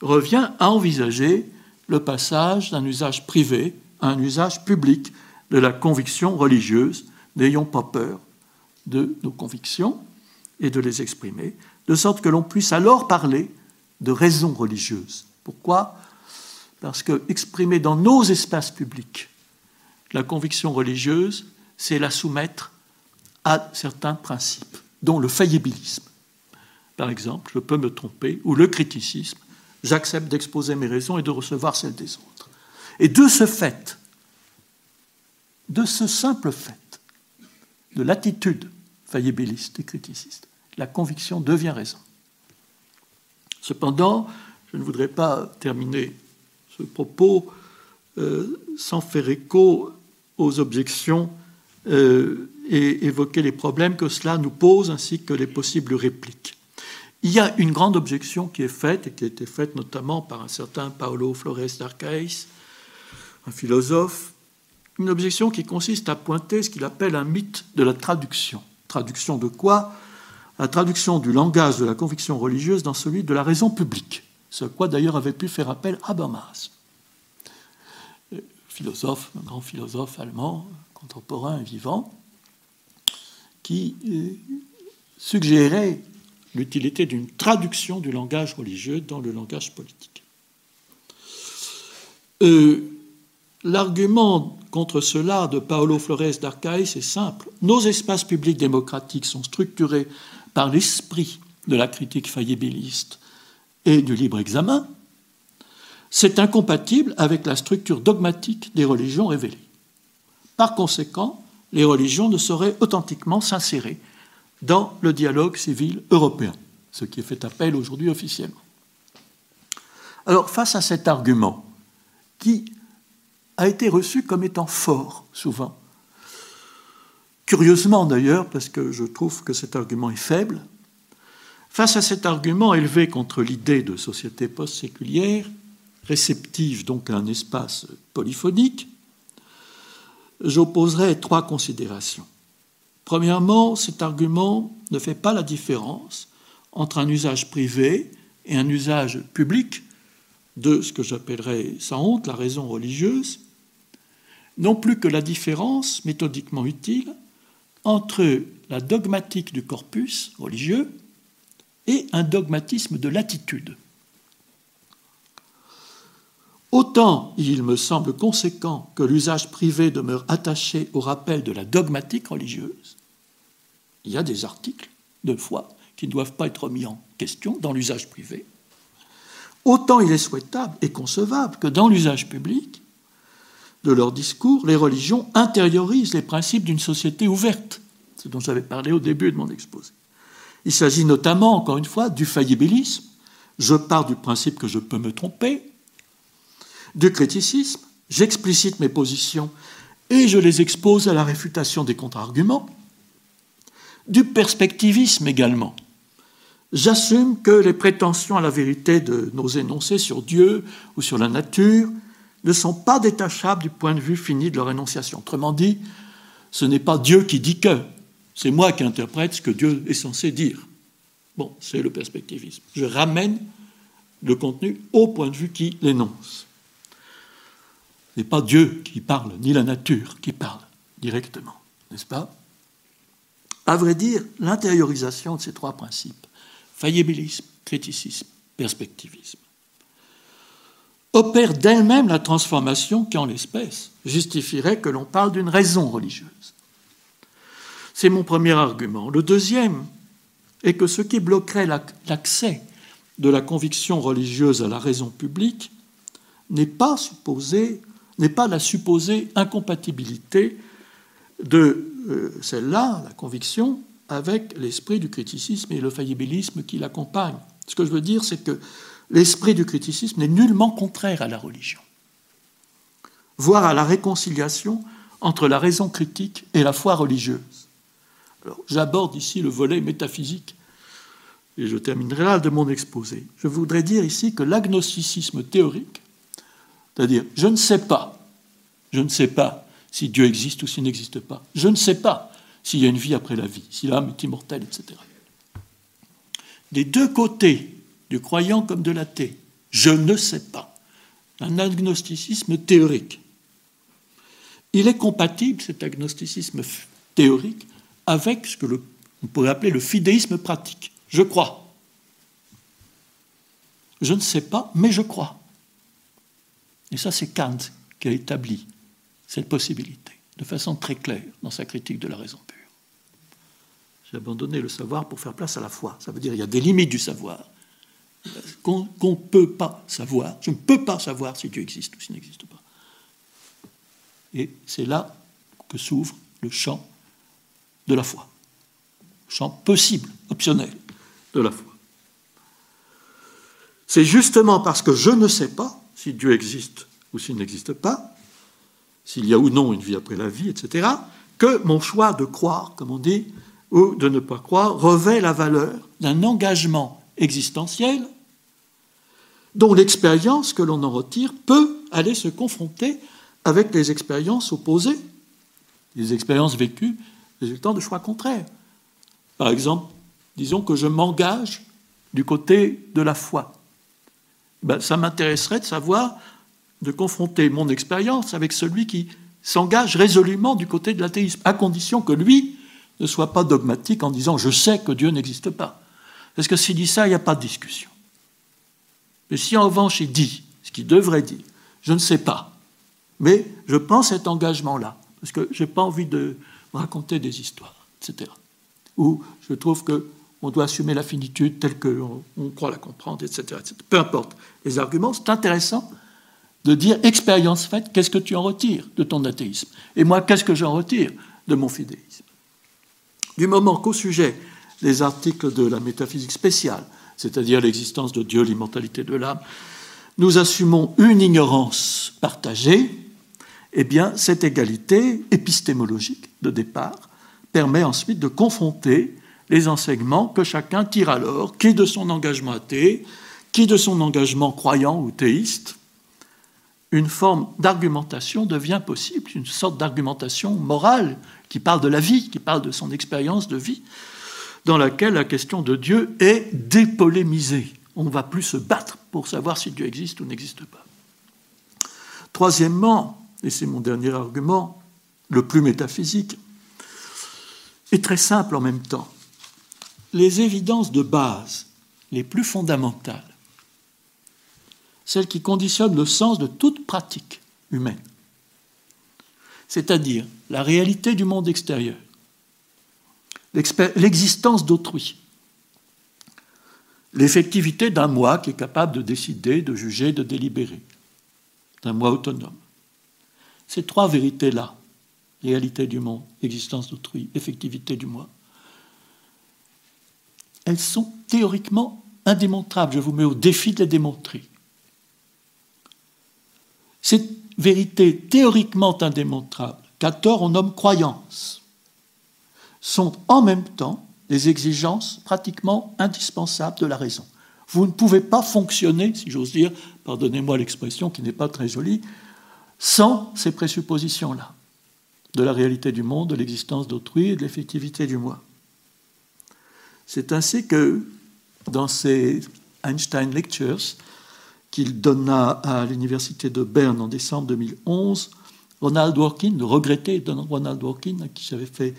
revient à envisager le passage d'un usage privé à un usage public de la conviction religieuse. N'ayons pas peur de nos convictions et de les exprimer, de sorte que l'on puisse alors parler de raison religieuse. Pourquoi? Parce que exprimer dans nos espaces publics la conviction religieuse, c'est la soumettre à certains principes, dont le faillibilisme. Par exemple, je peux me tromper, ou le criticisme, j'accepte d'exposer mes raisons et de recevoir celles des autres. Et de ce fait, de ce simple fait, de l'attitude faillibiliste et criticiste, la conviction devient raison. Cependant, je ne voudrais pas terminer ce propos euh, sans faire écho aux objections euh, et évoquer les problèmes que cela nous pose ainsi que les possibles répliques. Il y a une grande objection qui est faite, et qui a été faite notamment par un certain Paolo Flores d'Arcaïs, un philosophe, une objection qui consiste à pointer ce qu'il appelle un mythe de la traduction. Traduction de quoi? La traduction du langage de la conviction religieuse dans celui de la raison publique, ce à quoi d'ailleurs avait pu faire appel Habermas, philosophe, un grand philosophe allemand, contemporain et vivant, qui euh, suggérait l'utilité d'une traduction du langage religieux dans le langage politique. Euh, l'argument contre cela de Paolo Flores d'Arcaïs est simple. Nos espaces publics démocratiques sont structurés par l'esprit de la critique faillibiliste et du libre examen. C'est incompatible avec la structure dogmatique des religions révélées. Par conséquent, les religions ne sauraient authentiquement s'insérer dans le dialogue civil européen, ce qui est fait appel aujourd'hui officiellement. Alors, face à cet argument, qui a été reçu comme étant fort souvent, curieusement d'ailleurs, parce que je trouve que cet argument est faible, face à cet argument élevé contre l'idée de société post-séculière, réceptive donc à un espace polyphonique, j'opposerai trois considérations. Premièrement, cet argument ne fait pas la différence entre un usage privé et un usage public de ce que j'appellerais sans honte la raison religieuse, non plus que la différence méthodiquement utile entre la dogmatique du corpus religieux et un dogmatisme de l'attitude. Autant il me semble conséquent que l'usage privé demeure attaché au rappel de la dogmatique religieuse, il y a des articles de foi qui ne doivent pas être mis en question dans l'usage privé, autant il est souhaitable et concevable que dans l'usage public de leur discours, les religions intériorisent les principes d'une société ouverte, ce dont j'avais parlé au début de mon exposé. Il s'agit notamment, encore une fois, du faillibilisme. Je pars du principe que je peux me tromper, du criticisme, j'explicite mes positions et je les expose à la réfutation des contre-arguments, du perspectivisme également. J'assume que les prétentions à la vérité de nos énoncés sur Dieu ou sur la nature ne sont pas détachables du point de vue fini de leur énonciation. Autrement dit, ce n'est pas Dieu qui dit que, c'est moi qui interprète ce que Dieu est censé dire. Bon, c'est le perspectivisme. Je ramène le contenu au point de vue qui l'énonce. Ce n'est pas Dieu qui parle, ni la nature qui parle directement, n'est-ce pas? À vrai dire, l'intériorisation de ces trois principes, faillibilisme, criticisme, perspectivisme, opère d'elle-même la transformation qui, en l'espèce, justifierait que l'on parle d'une raison religieuse. C'est mon premier argument. Le deuxième est que ce qui bloquerait l'accès de la conviction religieuse à la raison publique n'est pas, n'est pas la supposée incompatibilité de celle-là, la conviction, avec l'esprit du criticisme et le faillibilisme qui l'accompagne. Ce que je veux dire, c'est que l'esprit du criticisme n'est nullement contraire à la religion, voire à la réconciliation entre la raison critique et la foi religieuse. j'aborde ici le volet métaphysique, et je terminerai là de mon exposé. Je voudrais dire ici que l'agnosticisme théorique, c'est-à-dire je ne sais pas, je ne sais pas si Dieu existe ou s'il n'existe pas, je ne sais pas s'il y a une vie après la vie, si l'âme est immortelle, etc. Des deux côtés du croyant comme de l'athée. Je ne sais pas. Un agnosticisme théorique. Il est compatible, cet agnosticisme théorique, avec ce que pourrait appeler le fidéisme pratique. Je crois. Je ne sais pas, mais je crois. Et ça, c'est Kant qui a établi cette possibilité de façon très claire dans sa critique de la raison pure. J'ai abandonné le savoir pour faire place à la foi. Ça veut dire qu'il y a des limites du savoir qu'on ne peut pas savoir. Je ne peux pas savoir si Dieu existe ou s'il n'existe pas. Et c'est là que s'ouvre le champ de la foi. Le champ possible, optionnel de la foi. C'est justement parce que je ne sais pas si Dieu existe ou s'il n'existe pas, s'il y a ou non une vie après la vie, etc., que mon choix de croire, comme on dit, ou de ne pas croire, revêt la valeur d'un engagement existentiel dont l'expérience que l'on en retire peut aller se confronter avec les expériences opposées, les expériences vécues résultant de choix contraires. Par exemple, disons que je m'engage du côté de la foi. Ben, ça m'intéresserait de savoir, de confronter mon expérience avec celui qui s'engage résolument du côté de l'athéisme, à condition que lui ne soit pas dogmatique en disant je sais que Dieu n'existe pas. Parce que s'il dit ça, il n'y a pas de discussion. Mais si en revanche il dit ce qu'il devrait dire, je ne sais pas, mais je prends cet engagement-là, parce que je n'ai pas envie de raconter des histoires, etc. Ou je trouve qu'on doit assumer la finitude telle qu'on croit la comprendre, etc., etc. Peu importe les arguments, c'est intéressant de dire expérience faite, qu'est-ce que tu en retires de ton athéisme? Et moi, qu'est-ce que j'en retire de mon fidéisme Du moment qu'au sujet des articles de la métaphysique spéciale, c'est-à-dire l'existence de Dieu, l'immortalité de l'âme, nous assumons une ignorance partagée, eh bien, cette égalité épistémologique de départ permet ensuite de confronter les enseignements que chacun tire alors, qui de son engagement athée, qui de son engagement croyant ou théiste. Une forme d'argumentation devient possible, une sorte d'argumentation morale qui parle de la vie, qui parle de son expérience de vie, dans laquelle la question de Dieu est dépolémisée. On ne va plus se battre pour savoir si Dieu existe ou n'existe pas. Troisièmement, et c'est mon dernier argument, le plus métaphysique, est très simple en même temps. Les évidences de base, les plus fondamentales, celles qui conditionnent le sens de toute pratique humaine, c'est-à-dire la réalité du monde extérieur, l'existence d'autrui, l'effectivité d'un moi qui est capable de décider, de juger, de délibérer, d'un moi autonome. Ces trois vérités-là, réalité du monde, existence d'autrui, effectivité du moi, elles sont théoriquement indémontrables. Je vous mets au défi de les démontrer. Ces vérités théoriquement indémontrables, qu'à tort on nomme croyances, sont en même temps des exigences pratiquement indispensables de la raison. Vous ne pouvez pas fonctionner, si j'ose dire, pardonnez-moi l'expression qui n'est pas très jolie, sans ces présuppositions-là, de la réalité du monde, de l'existence d'autrui et de l'effectivité du moi. C'est ainsi que, dans ces Einstein Lectures, qu'il donna à l'université de Berne en décembre 2011, Ronald Dworkin, le regretté Ronald Dworkin, à qui j'avais fait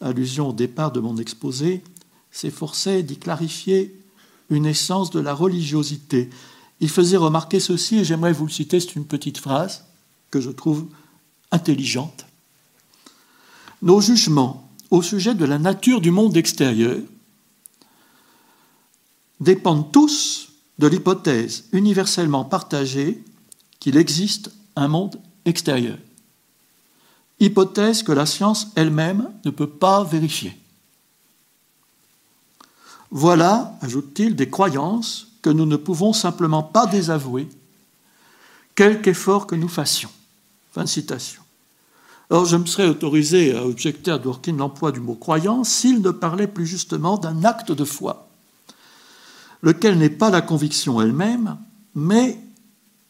allusion au départ de mon exposé, s'efforçait d'y clarifier une essence de la religiosité. Il faisait remarquer ceci, et j'aimerais vous le citer, c'est une petite phrase que je trouve intelligente. Nos jugements au sujet de la nature du monde extérieur dépendent tous de l'hypothèse universellement partagée qu'il existe un monde extérieur hypothèse que la science elle-même ne peut pas vérifier. Voilà, ajoute-t-il, des croyances que nous ne pouvons simplement pas désavouer, quelque effort que nous fassions. Fin de citation. Or, je me serais autorisé à objecter à Dworkin l'emploi du mot croyance s'il ne parlait plus justement d'un acte de foi, lequel n'est pas la conviction elle-même, mais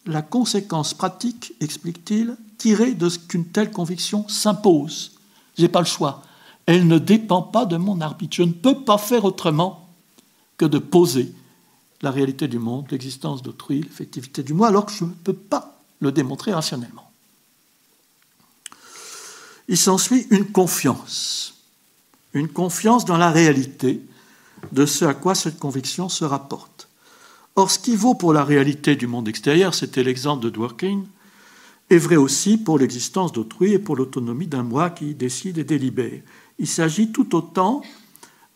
la conséquence pratique, explique-t-il, tirée de ce qu'une telle conviction s'impose. Je n'ai pas le choix. Elle ne dépend pas de mon arbitre. Je ne peux pas faire autrement que de poser la réalité du monde, l'existence d'autrui, l'effectivité du moi, alors que je ne peux pas le démontrer rationnellement. Il s'ensuit une confiance, une confiance dans la réalité de ce à quoi cette conviction se rapporte. Or, ce qui vaut pour la réalité du monde extérieur, c'était l'exemple de Dworkin, est vrai aussi pour l'existence d'autrui et pour l'autonomie d'un moi qui décide et délibère. Il s'agit tout autant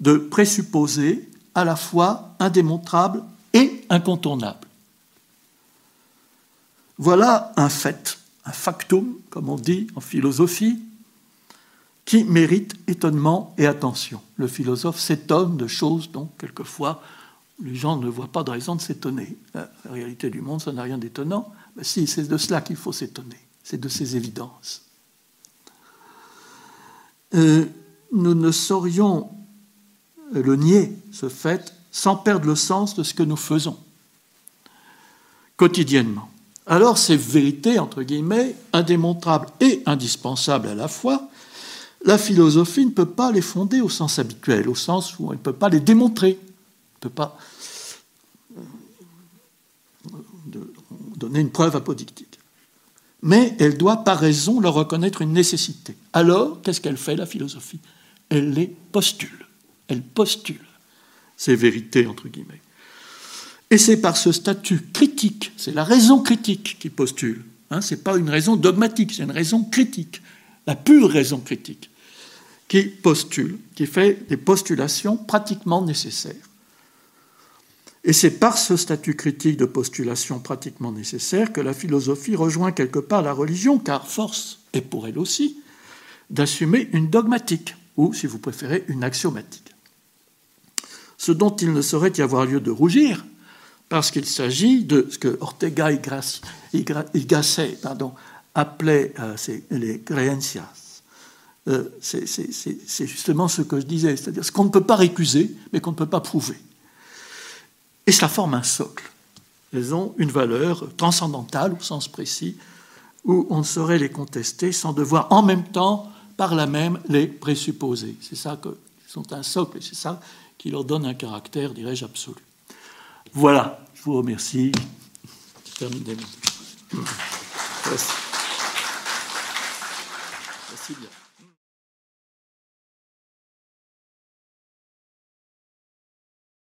de présupposés à la fois indémontrables et incontournables. Voilà un fait, un factum, comme on dit en philosophie, qui mérite étonnement et attention. Le philosophe s'étonne de choses dont quelquefois les gens ne voient pas de raison de s'étonner. La réalité du monde, ça n'a rien d'étonnant. Mais si, c'est de cela qu'il faut s'étonner. C'est de ces évidences. Euh, nous ne saurions le nier, ce fait, sans perdre le sens de ce que nous faisons quotidiennement. Alors ces vérités, entre guillemets, indémontrables et indispensables à la fois, la philosophie ne peut pas les fonder au sens habituel, au sens où elle ne peut pas les démontrer, ne peut pas donner une preuve apodictique. Mais elle doit par raison leur reconnaître une nécessité. Alors, qu'est-ce qu'elle fait, la philosophie? Elle les postule. Elle postule ces vérités, entre guillemets. Et c'est par ce statut critique, c'est la raison critique qui postule. Hein, ce n'est pas une raison dogmatique, c'est une raison critique, la pure raison critique, qui postule, qui fait des postulations pratiquement nécessaires. Et c'est par ce statut critique de postulation pratiquement nécessaire que la philosophie rejoint quelque part la religion, car force est pour elle aussi d'assumer une dogmatique, ou, si vous préférez, une axiomatique. Ce dont il ne saurait y avoir lieu de rougir, parce qu'il s'agit de ce que Ortega y Gasset appelait euh, les creencias, euh, c'est justement ce que je disais, c'est-à-dire ce qu'on ne peut pas récuser, mais qu'on ne peut pas prouver. Et cela forme un socle. Elles ont une valeur transcendantale au sens précis, où on ne saurait les contester sans devoir en même temps, par là même, les présupposer. C'est ça que sont un socle, et c'est ça qui leur donne un caractère, dirais-je, absolu. Voilà, je vous remercie. Terminé. Merci. Merci bien.